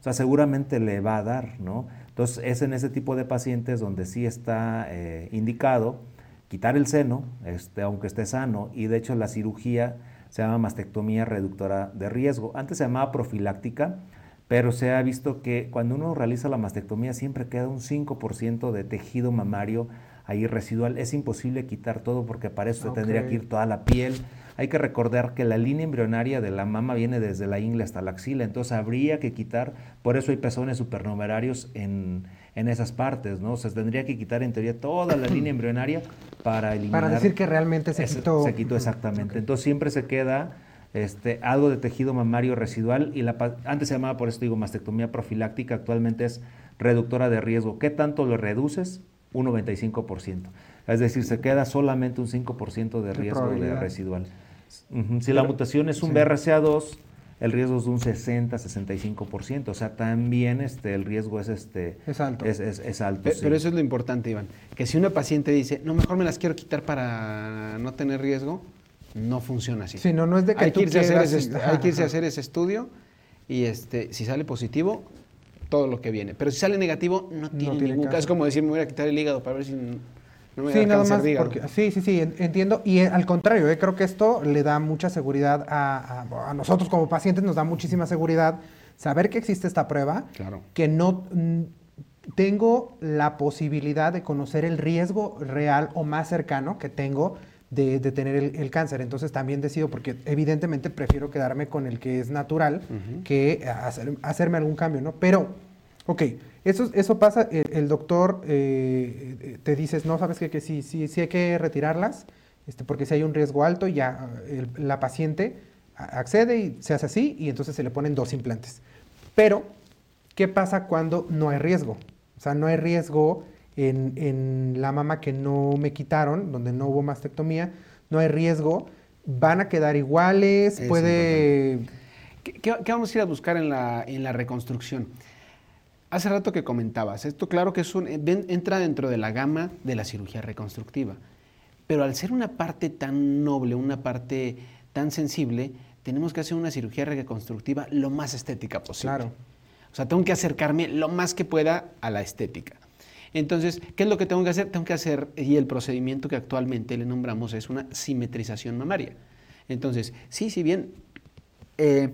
sea, seguramente le va a dar, ¿no? Entonces, es en ese tipo de pacientes donde sí está eh, indicado quitar el seno, este, aunque esté sano, y de hecho la cirugía se llama mastectomía reductora de riesgo. Antes se llamaba profiláctica, pero se ha visto que cuando uno realiza la mastectomía siempre queda un 5% de tejido mamario ahí residual. Es imposible quitar todo porque para eso se tendría que ir toda la piel hay que recordar que la línea embrionaria de la mama viene desde la ingle hasta la axila, entonces habría que quitar, por eso hay pezones supernumerarios en, en esas partes, ¿no? O se tendría que quitar en teoría toda la línea embrionaria para eliminar. Para decir que realmente se quitó. Se quitó exactamente. Entonces siempre se queda este, algo de tejido mamario residual y la, antes se llamaba, por esto digo, mastectomía profiláctica, actualmente es reductora de riesgo. ¿Qué tanto lo reduces? Un 95%. Es decir, se queda solamente un 5% de riesgo de residual. Si la mutación es un BRCA2, el riesgo es de un 60-65%. O sea, también este, el riesgo es, este, es alto. Es, alto pero, eso es lo importante, Iván. Que si una paciente dice, no, mejor me las quiero quitar para no tener riesgo, no funciona así. Sí, no, no es de que hay, que irse, a hacer ese, hay que irse a hacer ese estudio y este, si sale positivo, todo lo que viene. Pero si sale negativo, no tiene, ningún caso. Es como decir, me voy a quitar el hígado para ver si sí, nada más. sí, sí, sí, entiendo. Y al contrario, eh, creo que esto le da mucha seguridad a, nosotros como pacientes, nos da muchísima seguridad saber que existe esta prueba, que no tengo la posibilidad de conocer el riesgo real o más cercano que tengo de, tener el, cáncer. Entonces también decido, porque evidentemente prefiero quedarme con el que es natural que hacerme algún cambio, ¿no? Pero, ok, eso, eso pasa, el, doctor eh, eh, te dices, no, sabes que, que sí, sí, sí hay que retirarlas, este, porque si hay un riesgo alto, ya la paciente accede y se hace así, y entonces se le ponen dos implantes. Pero ¿Qué pasa cuando no hay riesgo? O sea, no hay riesgo en, la mama que no me quitaron, donde no hubo mastectomía, no hay riesgo, van a quedar iguales, puede... ¿Qué, vamos a ir a buscar en la, en la reconstrucción? Hace rato que comentabas, esto claro que es un, entra dentro de la gama de la cirugía reconstructiva, pero al ser una parte tan noble, una parte tan sensible, tenemos que hacer una cirugía reconstructiva lo más estética posible. Claro. O sea, tengo que acercarme lo más que pueda a la estética. Entonces, ¿qué es lo que tengo que hacer? Tengo que hacer, y el procedimiento que actualmente le nombramos es una simetrización mamaria. Entonces, sí, si bien eh,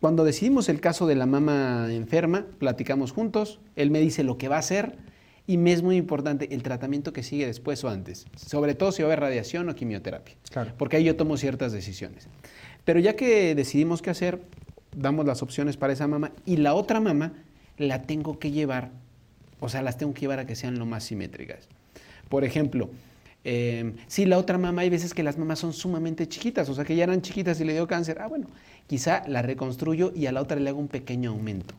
cuando decidimos el caso de la mama enferma, platicamos juntos, él me dice lo que va a hacer y me es muy importante el tratamiento que sigue después o antes, sobre todo si va a haber radiación o quimioterapia, claro. porque ahí yo tomo ciertas decisiones. Pero ya que decidimos qué hacer, damos las opciones para esa mama y la otra mama la tengo que llevar, o sea, las tengo que llevar a que sean lo más simétricas. Por ejemplo, eh, si la otra mama, hay veces que las mamas son sumamente chiquitas, o sea que ya eran chiquitas y le dio cáncer. Ah, bueno, quizá la reconstruyo y a la otra le hago un pequeño aumento.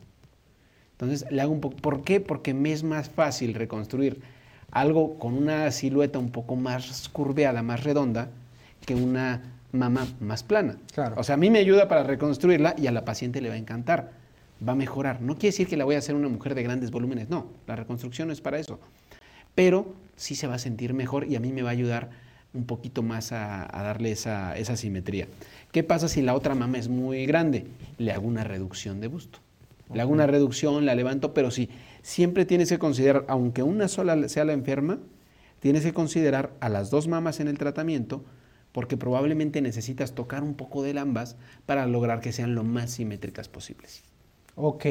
Entonces, le hago un poco. ¿Por qué? Porque me es más fácil reconstruir algo con una silueta un poco más curveada, más redonda, que una mama más plana. Claro. O sea, a mí me ayuda para reconstruirla y a la paciente le va a encantar. Va a mejorar. No quiere decir que la voy a hacer una mujer de grandes volúmenes. No, la reconstrucción no es para eso pero sí se va a sentir mejor y a mí me va a ayudar un poquito más a, darle esa, simetría. ¿Qué pasa si la otra mama es muy grande? Le hago una reducción de busto. Le hago una reducción, la levanto, pero sí, siempre tienes que considerar, aunque una sola sea la enferma, tienes que considerar a las dos mamas en el tratamiento, porque probablemente necesitas tocar un poco de ambas para lograr que sean lo más simétricas posibles. Ok.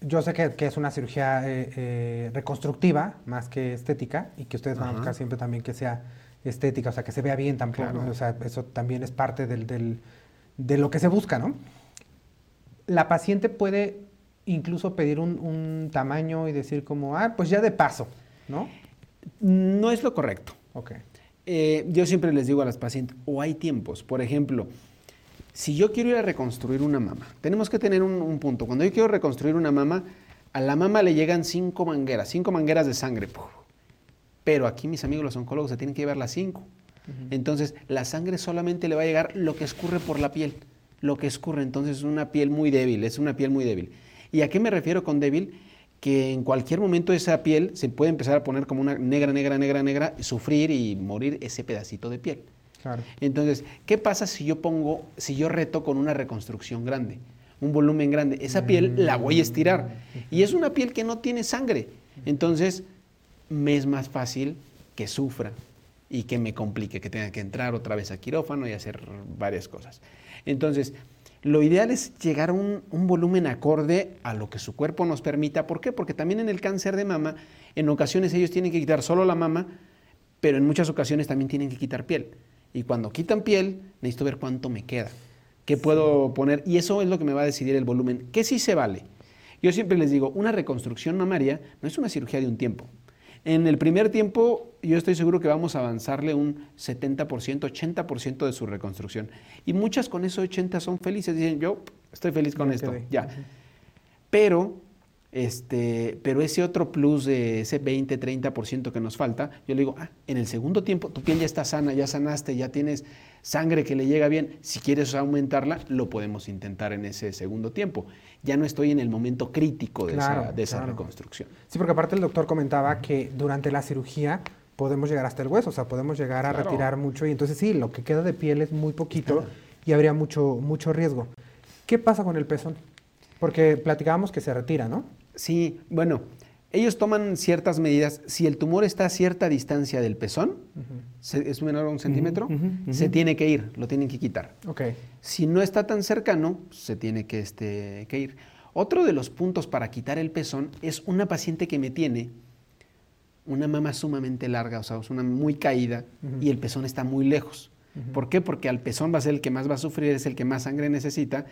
Yo sé que, es una cirugía eh, eh, reconstructiva más que estética y que ustedes van a buscar siempre también que sea estética, o sea, que se vea bien tampoco, o sea, eso también es parte del, de lo que se busca, ¿no? La paciente puede incluso pedir un, tamaño y decir como, ah, pues ya de paso, ¿no? No es lo correcto. Ok. Eh, yo siempre les digo a las pacientes, o hay tiempos, por ejemplo, si yo quiero ir a reconstruir una mama, tenemos que tener un, punto. Cuando yo quiero reconstruir una mama, a la mama le llegan cinco mangueras, cinco mangueras de sangre. Pero aquí mis amigos los oncólogos se tienen que llevar las cinco. Entonces, la sangre solamente le va a llegar lo que escurre por la piel. Lo que escurre, entonces es una piel muy débil, es una piel muy débil. ¿Y a qué me refiero con débil? Que en cualquier momento esa piel se puede empezar a poner como una negra, negra, negra, negra, sufrir y morir ese pedacito de piel. Entonces, ¿qué pasa si yo pongo, si yo reto con una reconstrucción grande, un volumen grande? Esa piel la voy a estirar y es una piel que no tiene sangre. Entonces, me es más fácil que sufra y que me complique, que tenga que entrar otra vez a quirófano y hacer varias cosas. Entonces, lo ideal es llegar a un, un, volumen acorde a lo que su cuerpo nos permita. ¿Por qué? Porque también en el cáncer de mama, en ocasiones ellos tienen que quitar solo la mama, pero en muchas ocasiones también tienen que quitar piel. Y cuando quitan piel, necesito ver cuánto me queda. ¿Qué puedo poner? Y eso es lo que me va a decidir el volumen. ¿Qué sí se vale? Yo siempre les digo, una reconstrucción mamaria no es una cirugía de un tiempo. En el primer tiempo, yo estoy seguro que vamos a avanzarle un 70%, 80% de su reconstrucción. Y muchas con esos 80 son felices. Dicen, yo estoy feliz con esto, ya. Pero este, pero ese otro plus de ese 20, 30% que nos falta, yo le digo, ah, en el segundo tiempo tu piel ya está sana, ya sanaste, ya tienes sangre que le llega bien, si quieres aumentarla, lo podemos intentar en ese segundo tiempo. Ya no estoy en el momento crítico de esa, reconstrucción. Sí, porque aparte el doctor comentaba que durante la cirugía podemos llegar hasta el hueso, o sea, podemos llegar a retirar mucho y entonces sí, lo que queda de piel es muy poquito y habría mucho, mucho riesgo. ¿Qué pasa con el pezón? Porque platicábamos que se retira, ¿no? Sí, bueno, ellos toman ciertas medidas. Si el tumor está a cierta distancia del pezón, es menor a un centímetro, se tiene que ir, lo tienen que quitar. Okay. Si no está tan cercano, se tiene que, este, que ir. Otro de los puntos para quitar el pezón es una paciente que me tiene una mama sumamente larga, o sea, es una muy caída y el pezón está muy lejos. ¿Por qué? Porque al pezón va a ser el que más va a sufrir, es el que más sangre necesita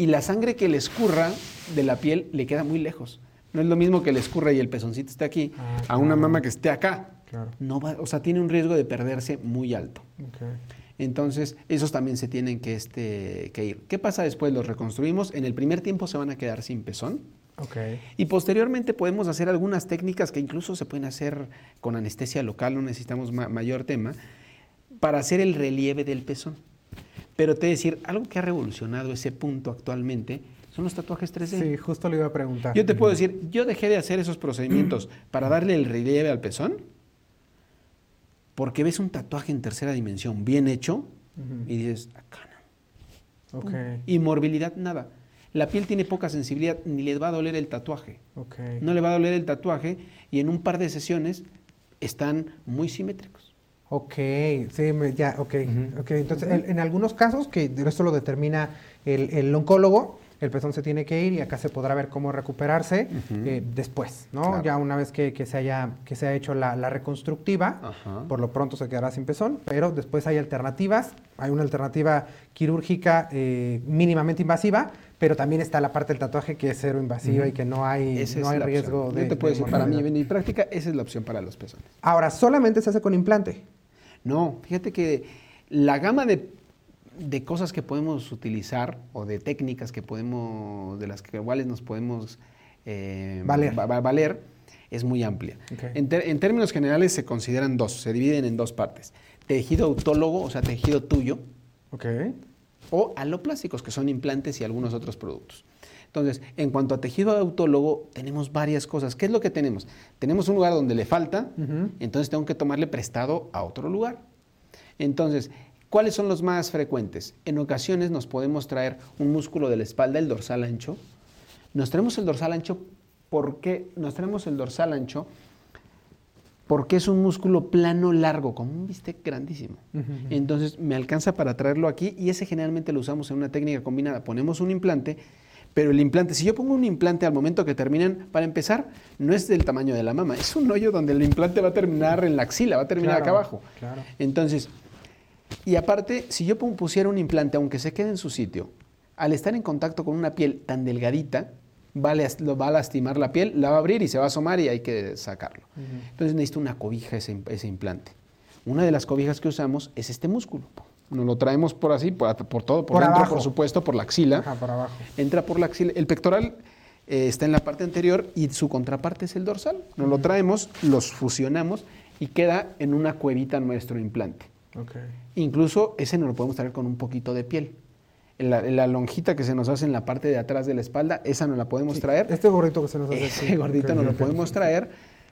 y la sangre que le escurra de la piel le queda muy lejos. No es lo mismo que le escurra y el pezoncito esté aquí ah, a una mama que esté acá. No va, o sea, tiene un riesgo de perderse muy alto. Entonces, esos también se tienen que, este, que ir. ¿Qué pasa después? Los reconstruimos. En el primer tiempo se van a quedar sin pezón. Okay. Y posteriormente podemos hacer algunas técnicas que incluso se pueden hacer con anestesia local, no necesitamos mayor tema, para hacer el relieve del pezón. Pero te voy a decir, algo que ha revolucionado ese punto actualmente son los tatuajes 3D. Sí, justo le iba a preguntar. Yo te puedo decir, yo dejé de hacer esos procedimientos para darle el relieve al pezón, porque ves un tatuaje en tercera dimensión bien hecho y dices, acá no. Okay. Y morbilidad, nada. La piel tiene poca sensibilidad, ni le va a doler el tatuaje. No le va a doler el tatuaje y en un par de sesiones están muy simétricos. Ok, sí, ya, ok. okay. Entonces, en, algunos casos, que esto lo determina el, el oncólogo, el pezón se tiene que ir y acá se podrá ver cómo recuperarse eh, después, ¿no? Ya una vez que, se haya, que se ha hecho la, reconstructiva, por lo pronto se quedará sin pezón, pero después hay alternativas. Hay una alternativa quirúrgica eh, mínimamente invasiva, pero también está la parte del tatuaje que es cero invasiva y que no hay, no hay riesgo de. Yo te puedo decir, para mí, en mi práctica, esa es la opción para los pezones. Ahora, ¿solamente se hace con implante? No, fíjate que la gama de de cosas que podemos utilizar o de técnicas que podemos, de las que iguales nos podemos eh, valer. valer. es muy amplia. En, términos generales se consideran dos, se dividen en dos partes. Tejido autólogo, o sea, tejido tuyo. O aloplásticos, que son implantes y algunos otros productos. Entonces, en cuanto a tejido autólogo, tenemos varias cosas. ¿Qué es lo que tenemos? Tenemos un lugar donde le falta, entonces tengo que tomarle prestado a otro lugar. Entonces, ¿Cuáles son los más frecuentes? En ocasiones nos podemos traer un músculo de la espalda, el dorsal ancho. Nos traemos el dorsal ancho porque nos traemos el dorsal ancho porque es un músculo plano largo, como un bistec grandísimo. Entonces me alcanza para traerlo aquí y ese generalmente lo usamos en una técnica combinada. Ponemos un implante, pero el implante, si yo pongo un implante al momento que terminan, para empezar, no es del tamaño de la mama, es un hoyo donde el implante va a terminar en la axila, va a terminar acá abajo. Entonces, y aparte, si yo pusiera un implante, aunque se quede en su sitio, al estar en contacto con una piel tan delgadita, va a, va a lastimar la piel, la va a abrir y se va a asomar y hay que sacarlo. Entonces necesito una cobija ese, ese, implante. Una de las cobijas que usamos es este músculo. Nos lo traemos por así, por, todo, por, dentro, por supuesto, por la axila. Ajá, por abajo. Entra por la axila. El pectoral eh, está en la parte anterior y su contraparte es el dorsal. Nos lo traemos, los fusionamos y queda en una cuevita nuestro implante. Incluso ese no lo podemos traer con un poquito de piel. La, lonjita que se nos hace en la parte de atrás de la espalda, esa no la podemos traer. Este gordito que se nos hace. Ese gordito no lo podemos traer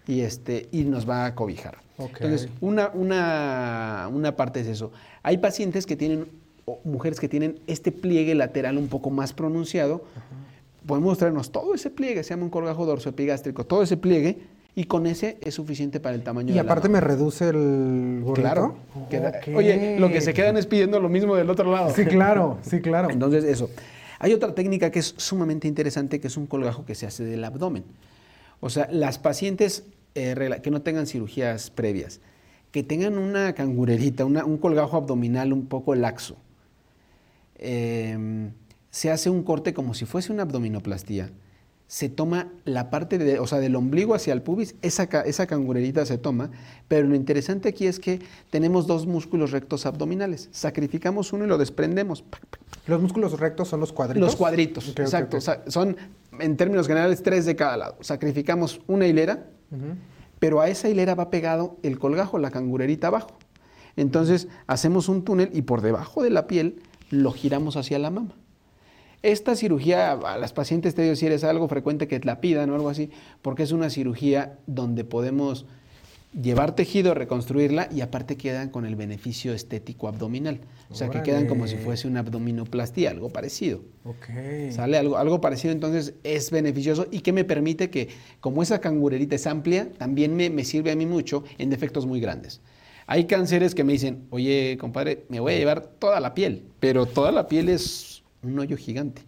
y, este, y nos va a cobijar. Entonces, una, una, una parte es eso. Hay pacientes que tienen, o mujeres que tienen este pliegue lateral un poco más pronunciado. Podemos traernos todo ese pliegue, se llama un colgajo dorsoepigástrico, todo ese pliegue y con ese es suficiente para el tamaño y aparte me reduce el gordito. Claro. Oye, lo que se quedan es pidiendo lo mismo del otro lado. Sí, claro, sí, claro. Entonces, eso. Hay otra técnica que es sumamente interesante, que es un colgajo que se hace del abdomen. O sea, las pacientes eh, que no tengan cirugías previas, que tengan una cangurerita, un colgajo abdominal un poco laxo, em, se hace un corte como si fuese una abdominoplastía se toma la parte de, o sea, del ombligo hacia el pubis, esa, esa cangurerita se toma, pero lo interesante aquí es que tenemos dos músculos rectos abdominales. Sacrificamos uno y lo desprendemos. ¿Los músculos rectos son los cuadritos? Los cuadritos, exacto. son, en términos generales, tres de cada lado. Sacrificamos una hilera, pero a esa hilera va pegado el colgajo, la cangurerita abajo. Entonces hacemos un túnel y por debajo de la piel lo giramos hacia la mama. Esta cirugía a las pacientes te digo si es algo frecuente que la pidan o algo así, porque es una cirugía donde podemos llevar tejido, reconstruirla y aparte quedan con el beneficio estético abdominal. O sea, que quedan como si fuese una abdominoplastía, algo parecido. Ok. Sale algo, algo parecido, entonces es beneficioso y que me permite que, como esa cangurerita es amplia, también me, me sirve a mí mucho en defectos muy grandes. Hay cánceres que me dicen, oye, compadre, me voy a llevar toda la piel, pero toda la piel es un hoyo gigante.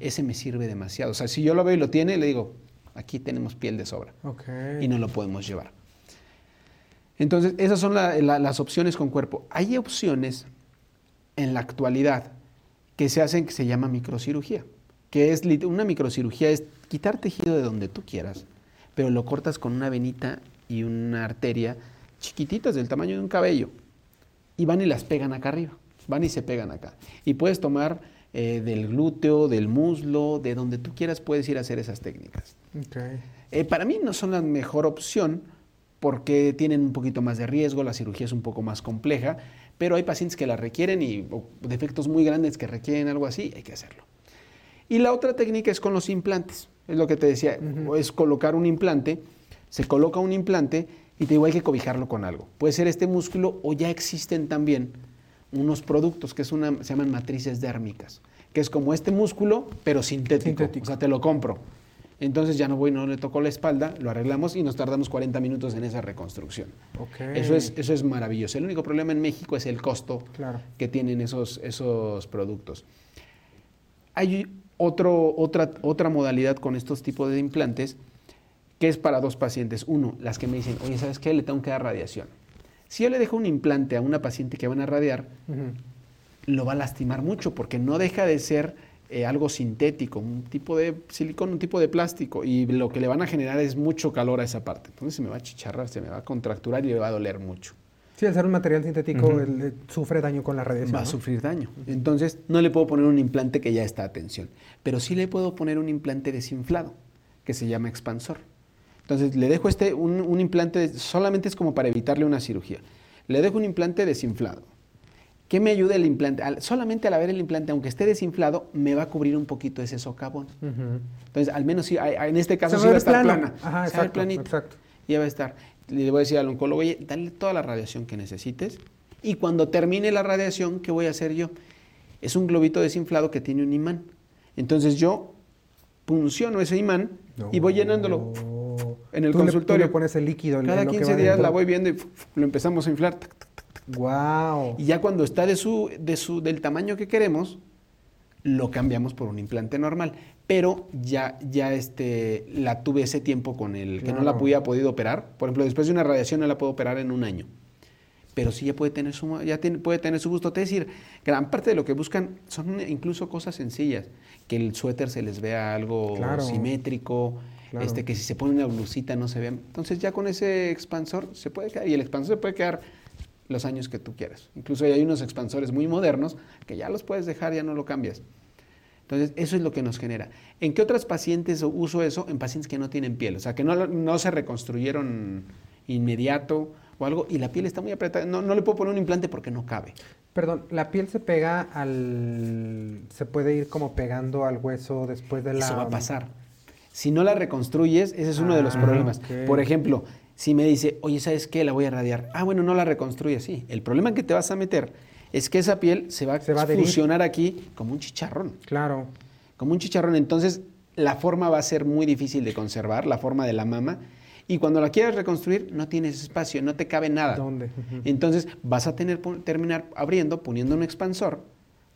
Ese me sirve demasiado. O sea, si yo lo veo y lo tiene, le digo, aquí tenemos piel de sobra. Y no lo podemos llevar. Entonces, esas son las opciones con cuerpo. Hay opciones en la actualidad que se hacen que se llama microcirugía. Que es una microcirugía es quitar tejido de donde tú quieras, pero lo cortas con una venita y una arteria chiquititas del tamaño de un cabello. y van y las pegan acá arriba, van y se pegan acá. Y puedes tomar eh, del glúteo, del muslo, de donde tú quieras puedes ir a hacer esas técnicas. Eh, para mí no son la mejor opción porque tienen un poquito más de riesgo, la cirugía es un poco más compleja, pero hay pacientes que la requieren y defectos muy grandes que requieren algo así, hay que hacerlo. Y la otra técnica es con los implantes, es lo que te decía, es colocar un implante, se coloca un implante y te digo, hay que cobijarlo con algo. Puede ser este músculo o ya existen también unos productos que es una, se llaman matrices dérmicas, que es como este músculo, pero sintético. sintético. O sea, te lo compro. Entonces ya no voy, no le tocó la espalda, lo arreglamos y nos tardamos 40 minutos en esa reconstrucción. Eso, es, eso es maravilloso. El único problema en México es el costo que tienen esos, esos productos. Hay otro, otra, otra modalidad con estos tipos de implantes que es para dos pacientes. Uno, las que me dicen, oye, ¿sabes qué? Le tengo que dar radiación. Si yo le dejo un implante a una paciente que van a radiar, lo va a lastimar mucho porque no deja de ser eh, algo sintético, un tipo de silicón, un tipo de plástico, y lo que le van a generar es mucho calor a esa parte. Entonces se me va a chicharrar, se me va a contracturar y le va a doler mucho. Sí, al ser un material sintético sufre daño con la radiación. Va a sufrir daño. Entonces no le puedo poner un implante que ya está a tensión, pero sí le puedo poner un implante desinflado, que se llama expansor. Entonces le dejo este, un, un implante, solamente es como para evitarle una cirugía. Le dejo un implante desinflado ¿Qué me ayuda el implante? solamente al haber el implante, aunque esté desinflado, me va a cubrir un poquito ese socavón. Entonces, al menos si, en este caso sí va a estar plana. Ajá, exacto, exacto. Ya va a estar. Le voy a decir al oncólogo, oye, dale toda la radiación que necesites. Y cuando termine la radiación, ¿qué voy a hacer yo? Es un globito desinflado que tiene un imán. Entonces yo punciono ese imán y voy llenándolo en el consultorio. Le, pones el líquido. Cada 15 días la voy viendo y lo empezamos a inflar. Wow. Y ya cuando está de su, de su, del tamaño que queremos, lo cambiamos por un implante normal. Pero ya, ya este, la tuve ese tiempo con el que no la había podido operar. Por ejemplo, después de una radiación no la puedo operar en un año. Pero sí ya puede tener su, ya puede tener su gusto. Es decir, gran parte de lo que buscan son incluso cosas sencillas. Que el suéter se les vea algo simétrico, este, que si se pone una blusita no se vea. Entonces ya con ese expansor se puede quedar, y el expansor se puede quedar los años que tú quieras. Incluso hay unos expansores muy modernos que ya los puedes dejar, ya no lo cambias. Entonces, eso es lo que nos genera. ¿En qué otras pacientes uso eso? En pacientes que no tienen piel, o sea, que no, no se reconstruyeron inmediato o algo y la piel está muy apretada. No, no le puedo poner un implante porque no cabe. Perdón, la piel se pega al. se puede ir como pegando al hueso después de la. Eso va a pasar. Si no la reconstruyes, ese es uno de los ah, problemas. Por ejemplo, si me dice, oye, ¿sabes qué? La voy a radiar. Ah, bueno, no la reconstruye así. El problema que te vas a meter es que esa piel se va, a fusionar aquí como un chicharrón. Claro. Como un chicharrón. Entonces, la forma va a ser muy difícil de conservar, la forma de la mama. Y cuando la quieras reconstruir, no tienes espacio, no te cabe nada. ¿Dónde? Entonces, vas a tener terminar abriendo, poniendo un expansor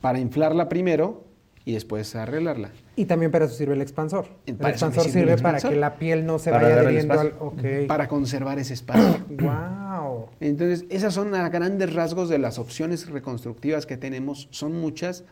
para inflarla primero y después arreglarla. Y también para eso sirve el expansor. El expansor sirve para que la piel no se vaya adheriendo al... Para conservar ese espacio. ¡Wow! Entonces, esas son a grandes rasgos de las opciones reconstructivas que tenemos. Son muchas.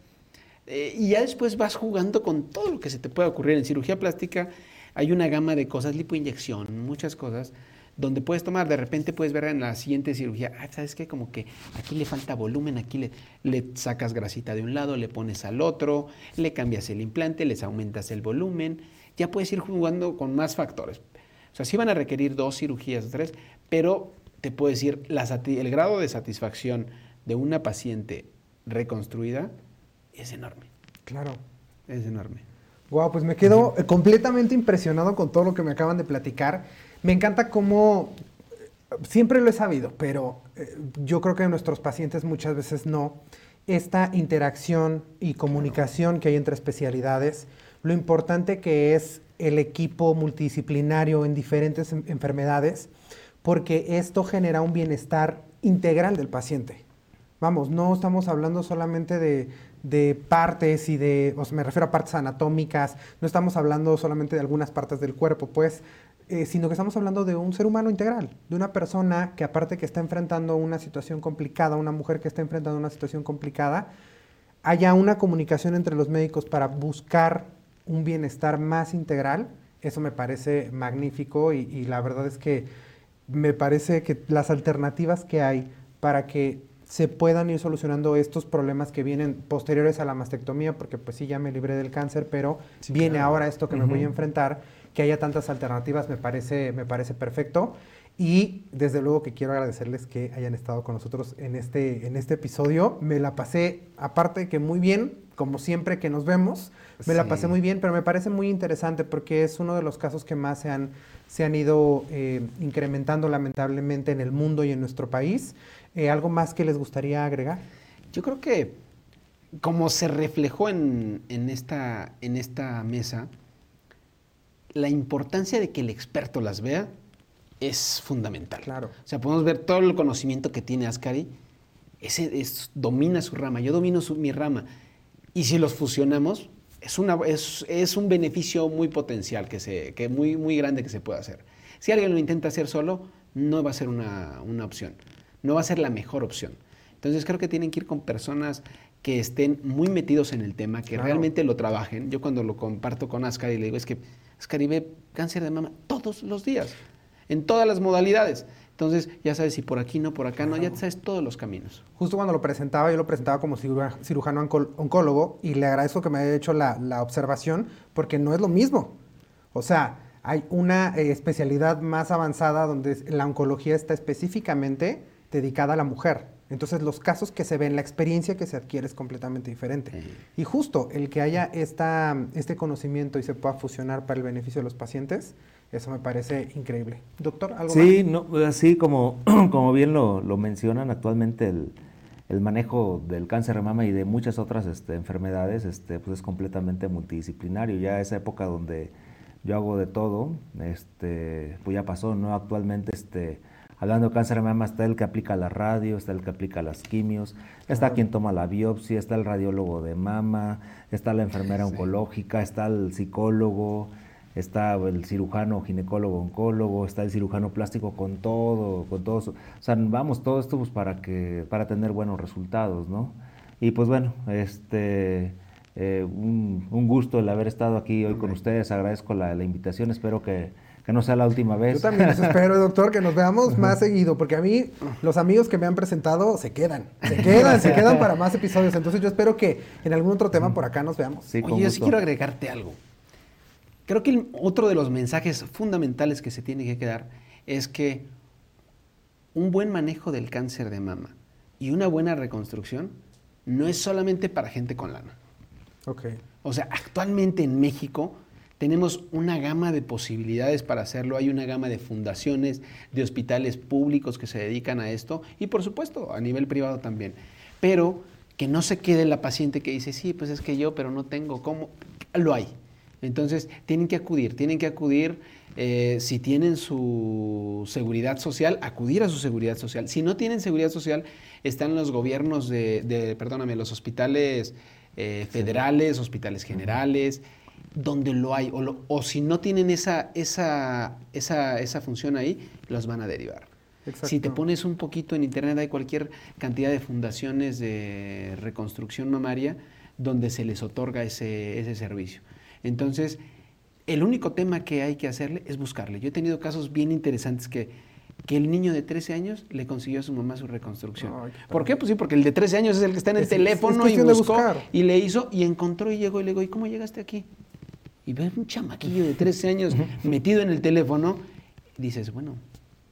Eh, y ya después vas jugando con todo lo que se te puede ocurrir. En cirugía plástica hay una gama de cosas, lipoinyección, muchas cosas donde puedes tomar, de repente puedes ver en la siguiente cirugía, ah, ¿sabes qué? Como que aquí le falta volumen, aquí le, le, sacas grasita de un lado, le pones al otro, le cambias el implante, les aumentas el volumen, ya puedes ir jugando con más factores. O sea, sí van a requerir dos cirugías o tres, pero te puedo decir, el grado de satisfacción de una paciente reconstruida es enorme. Claro. Es enorme. Wow, pues me quedo completamente impresionado con todo lo que me acaban de platicar. Me encanta cómo, siempre lo he sabido, pero eh, yo creo que nuestros pacientes muchas veces no, esta interacción y comunicación que hay entre especialidades, lo importante que es el equipo multidisciplinario en diferentes enfermedades, porque esto genera un bienestar integral del paciente. Vamos, no estamos hablando solamente de, de partes y de, o sea, me refiero a partes anatómicas, no estamos hablando solamente de algunas partes del cuerpo, pues eh, sino que estamos hablando de un ser humano integral, de una persona que aparte que está enfrentando una situación complicada, una mujer que está enfrentando una situación complicada, haya una comunicación entre los médicos para buscar un bienestar más integral, eso me parece magnífico y, la verdad es que me parece que las alternativas que hay para que se puedan ir solucionando estos problemas que vienen posteriores a la mastectomía, porque pues sí, ya me libré del cáncer, pero viene ahora esto que me voy a enfrentar, que haya tantas alternativas me parece, me parece perfecto. Y desde luego que quiero agradecerles que hayan estado con nosotros en este, en este episodio. Me la pasé, aparte que muy bien, como siempre que nos vemos, me la pasé muy bien, pero me parece muy interesante porque es uno de los casos que más se han, se han ido eh, incrementando lamentablemente en el mundo y en nuestro país. Eh, ¿Algo más que les gustaría agregar? Yo creo que como se reflejó en, esta, en esta mesa, la importancia de que el experto las vea es fundamental. Claro. O sea, podemos ver todo el conocimiento que tiene Ascari, ese domina su rama, yo domino mi rama. Y si los fusionamos, es, una, es, un beneficio muy potencial, que se, que muy, muy grande que se puede hacer. Si alguien lo intenta hacer solo, no va a ser una, una opción no va a ser la mejor opción. Entonces creo que tienen que ir con personas que estén muy metidos en el tema, que realmente lo trabajen. Yo cuando lo comparto con Ascari le digo, es que Ascari ve cáncer de mama todos los días, en todas las modalidades. Entonces, ya sabes, si por aquí no, por acá no, ya sabes todos los caminos. Justo cuando lo presentaba, yo lo presentaba como cirujano oncólogo y le agradezco que me haya hecho la, observación porque no es lo mismo. O sea, hay una eh, especialidad más avanzada donde la oncología está específicamente dedicada a la mujer. Entonces los casos que se ven, la experiencia que se adquiere es completamente diferente. Y justo el que haya esta, este conocimiento y se pueda fusionar para el beneficio de los pacientes, eso me parece increíble. Doctor, ¿algo sí, más? No, así como, como bien lo, mencionan, actualmente el, manejo del cáncer de mama y de muchas otras este, enfermedades este, pues es completamente multidisciplinario. Ya esa época donde yo hago de todo, este, pues ya pasó, ¿no? Actualmente este, Hablando de cáncer de mama, está el que aplica la radio, está el que aplica las quimios, está quien toma la biopsia, está el radiólogo de mama, está la enfermera oncológica, está el psicólogo, está el cirujano, ginecólogo, oncólogo, está el cirujano plástico con todo, con todo. O sea, vamos, todo esto pues, para, que, para tener buenos resultados, ¿no? Y pues bueno, este... Eh, un, gusto el haber estado aquí hoy con ustedes, agradezco la invitación, espero que, que no sea la última vez. Yo también espero, doctor, que nos veamos más seguido, porque a mí los amigos que me han presentado se quedan, se quedan, se quedan para más episodios. Entonces yo espero que en algún otro tema por acá nos veamos. Sí, Oye, yo sí quiero agregarte algo. Creo que otro de los mensajes fundamentales que se tiene que quedar es que un buen manejo del cáncer de mama y una buena reconstrucción no es solamente para gente con lana. Ok. O sea, actualmente en México tenemos una gama de posibilidades para hacerlo, hay una gama de fundaciones, de hospitales públicos que se dedican a esto y por supuesto a nivel privado también. Pero que no se quede la paciente que dice, sí, pues es que yo, pero no tengo cómo. Lo hay. Entonces, tienen que acudir, tienen que acudir, eh, si tienen su seguridad social, acudir a su seguridad social. Si no tienen seguridad social, están los gobiernos de, perdóname, los hospitales eh, federales, hospitales generales, donde lo hay, o, si no tienen esa, esa, esa, esa, función ahí, los van a derivar. Si te pones un poquito en internet, hay cualquier cantidad de fundaciones de reconstrucción mamaria donde se les otorga ese, ese servicio. Entonces, el único tema que hay que hacerle es buscarle. Yo he tenido casos bien interesantes que, que el niño de 13 años le consiguió a su mamá su reconstrucción. ¿Por qué? Pues sí, porque el de 13 años es el que está en el teléfono y buscó y le hizo y encontró y llegó y le digo, ¿y cómo llegaste aquí? Y ves un chamaquillo de 13 años metido en el teléfono, dices, bueno,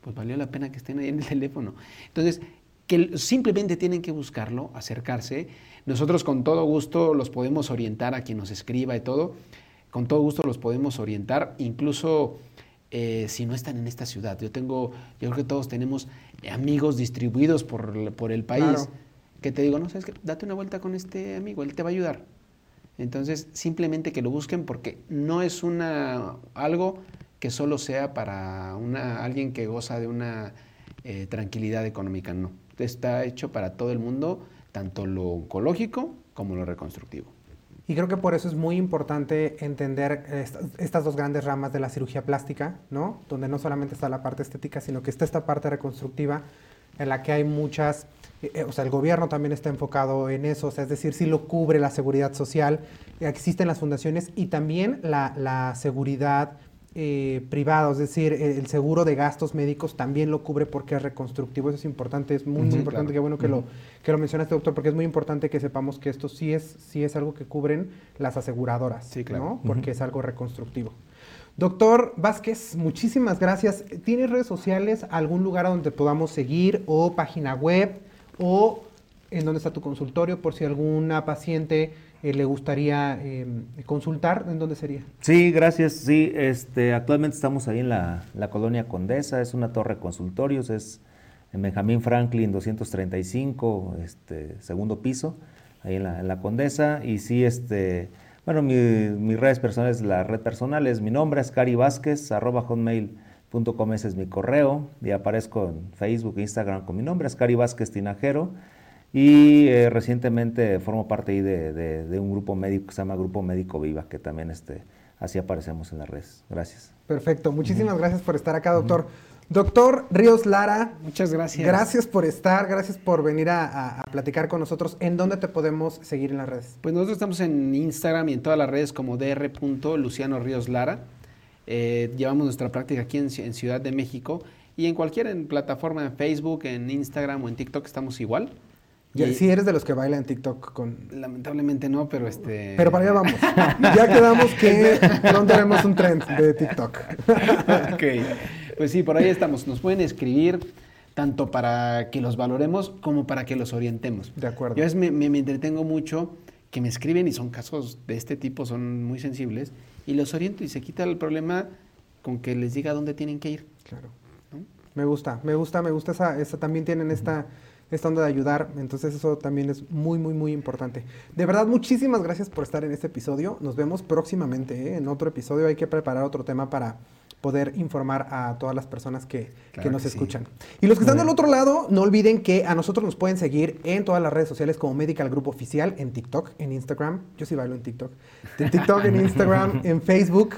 pues valió la pena que estén ahí en el teléfono. Entonces, que simplemente tienen que buscarlo, acercarse. Nosotros con todo gusto los podemos orientar a quien nos escriba y todo. Con todo gusto los podemos orientar, incluso eh, si no están en esta ciudad. Yo tengo, yo creo que todos tenemos amigos distribuidos por, por el país que te digo, no sabes qué, date una vuelta con este amigo, él te va a ayudar. Entonces, simplemente que lo busquen porque no es una, algo que solo sea para una, alguien que goza de una eh, tranquilidad económica, no. Está hecho para todo el mundo, tanto lo oncológico como lo reconstructivo. Y creo que por eso es muy importante entender estas, dos grandes ramas de la cirugía plástica, ¿no? Donde no solamente está la parte estética, sino que está esta parte reconstructiva en la que hay muchas eh, eh, o sea, el gobierno también está enfocado en eso, o sea, es decir, si lo cubre la seguridad social, existen las fundaciones y también la, seguridad eh, privado, es decir, el seguro de gastos médicos también lo cubre porque es reconstructivo. Eso es importante, es muy, muy importante. Qué bueno que, lo, que lo mencionaste, doctor, porque es muy importante que sepamos que esto sí es, sí es algo que cubren las aseguradoras, sí, claro. ¿no? Porque es algo reconstructivo. Doctor Vázquez, muchísimas gracias. ¿Tienes redes sociales, algún lugar donde podamos seguir o página web o en dónde está tu consultorio por si alguna paciente eh, le gustaría em, consultar, ¿en dónde sería? Sí, gracias. Sí, este, actualmente estamos ahí en la, colonia Condesa, es una torre de consultorios, es en Benjamín Franklin 235, este, segundo piso, ahí en la, Condesa. Y sí, este, bueno, mi, mis redes personales, la red personal es mi nombre, es Cari Vázquez, arroba hotmail.com, ese es mi correo, y aparezco en Facebook e Instagram con mi nombre, es Cari Vázquez Tinajero. Y eh, recientemente formo parte ahí de, un grupo médico que se llama Grupo Médico Viva, que también este, así aparecemos en las redes. Gracias. Perfecto. Muchísimas gracias por estar acá, doctor. Doctor Ríos Lara. Muchas gracias. Gracias por estar, gracias por venir a, platicar con nosotros. ¿En dónde te podemos seguir en las redes? Pues nosotros estamos en Instagram y en todas las redes como dr. Ríos Lara. Eh, llevamos nuestra práctica aquí en, en, Ciudad de México y en cualquier en plataforma en Facebook, en Instagram o en TikTok estamos igual. Y, sí eres de los que bailan TikTok con... Lamentablemente no, pero este... Pero para allá vamos. ya quedamos que no tenemos un trend de TikTok. ok. Pues sí, por ahí estamos. Nos pueden escribir tanto para que los valoremos como para que los orientemos. De acuerdo. Yo es, me, me, entretengo mucho que me escriben y son casos de este tipo, son muy sensibles, y los oriento y se quita el problema con que les diga dónde tienen que ir. Claro. Me gusta, me gusta, me gusta esa, esa también tienen esta esta onda de ayudar. Entonces eso también es muy, muy, muy importante. De verdad, muchísimas gracias por estar en este episodio. Nos vemos próximamente ¿eh? en otro episodio. Hay que preparar otro tema para poder informar a todas las personas que, nos escuchan. Y los que están del otro lado, no olviden que a nosotros nos pueden seguir en todas las redes sociales como Medical Group Oficial, en TikTok, en Instagram. Yo sí bailo en TikTok. En TikTok, en Instagram, en Facebook.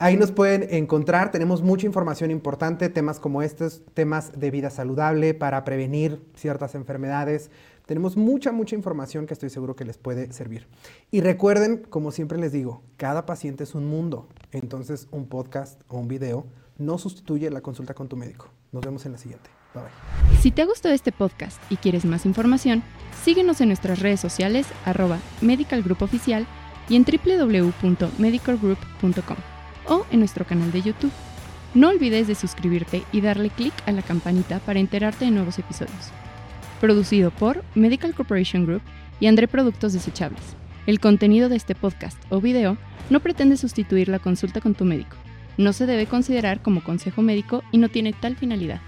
Ahí nos pueden encontrar, tenemos mucha información importante, temas como estos, temas de vida saludable para prevenir ciertas enfermedades. Tenemos mucha, mucha información que estoy seguro que les puede servir. Y recuerden, como siempre les digo, cada paciente es un mundo. Entonces, un podcast o un video no sustituye la consulta con tu médico. Nos vemos en la siguiente. Bye bye. Si te gustado este podcast y quieres más información, síguenos en nuestras redes sociales arroba y en www.medicalgroup.com o en nuestro canal de YouTube. No olvides de suscribirte y darle clic a la campanita para enterarte de nuevos episodios. Producido por Medical Corporation Group y André Productos Desechables. El contenido de este podcast o video no pretende sustituir la consulta con tu médico. No se debe considerar como consejo médico y no tiene tal finalidad.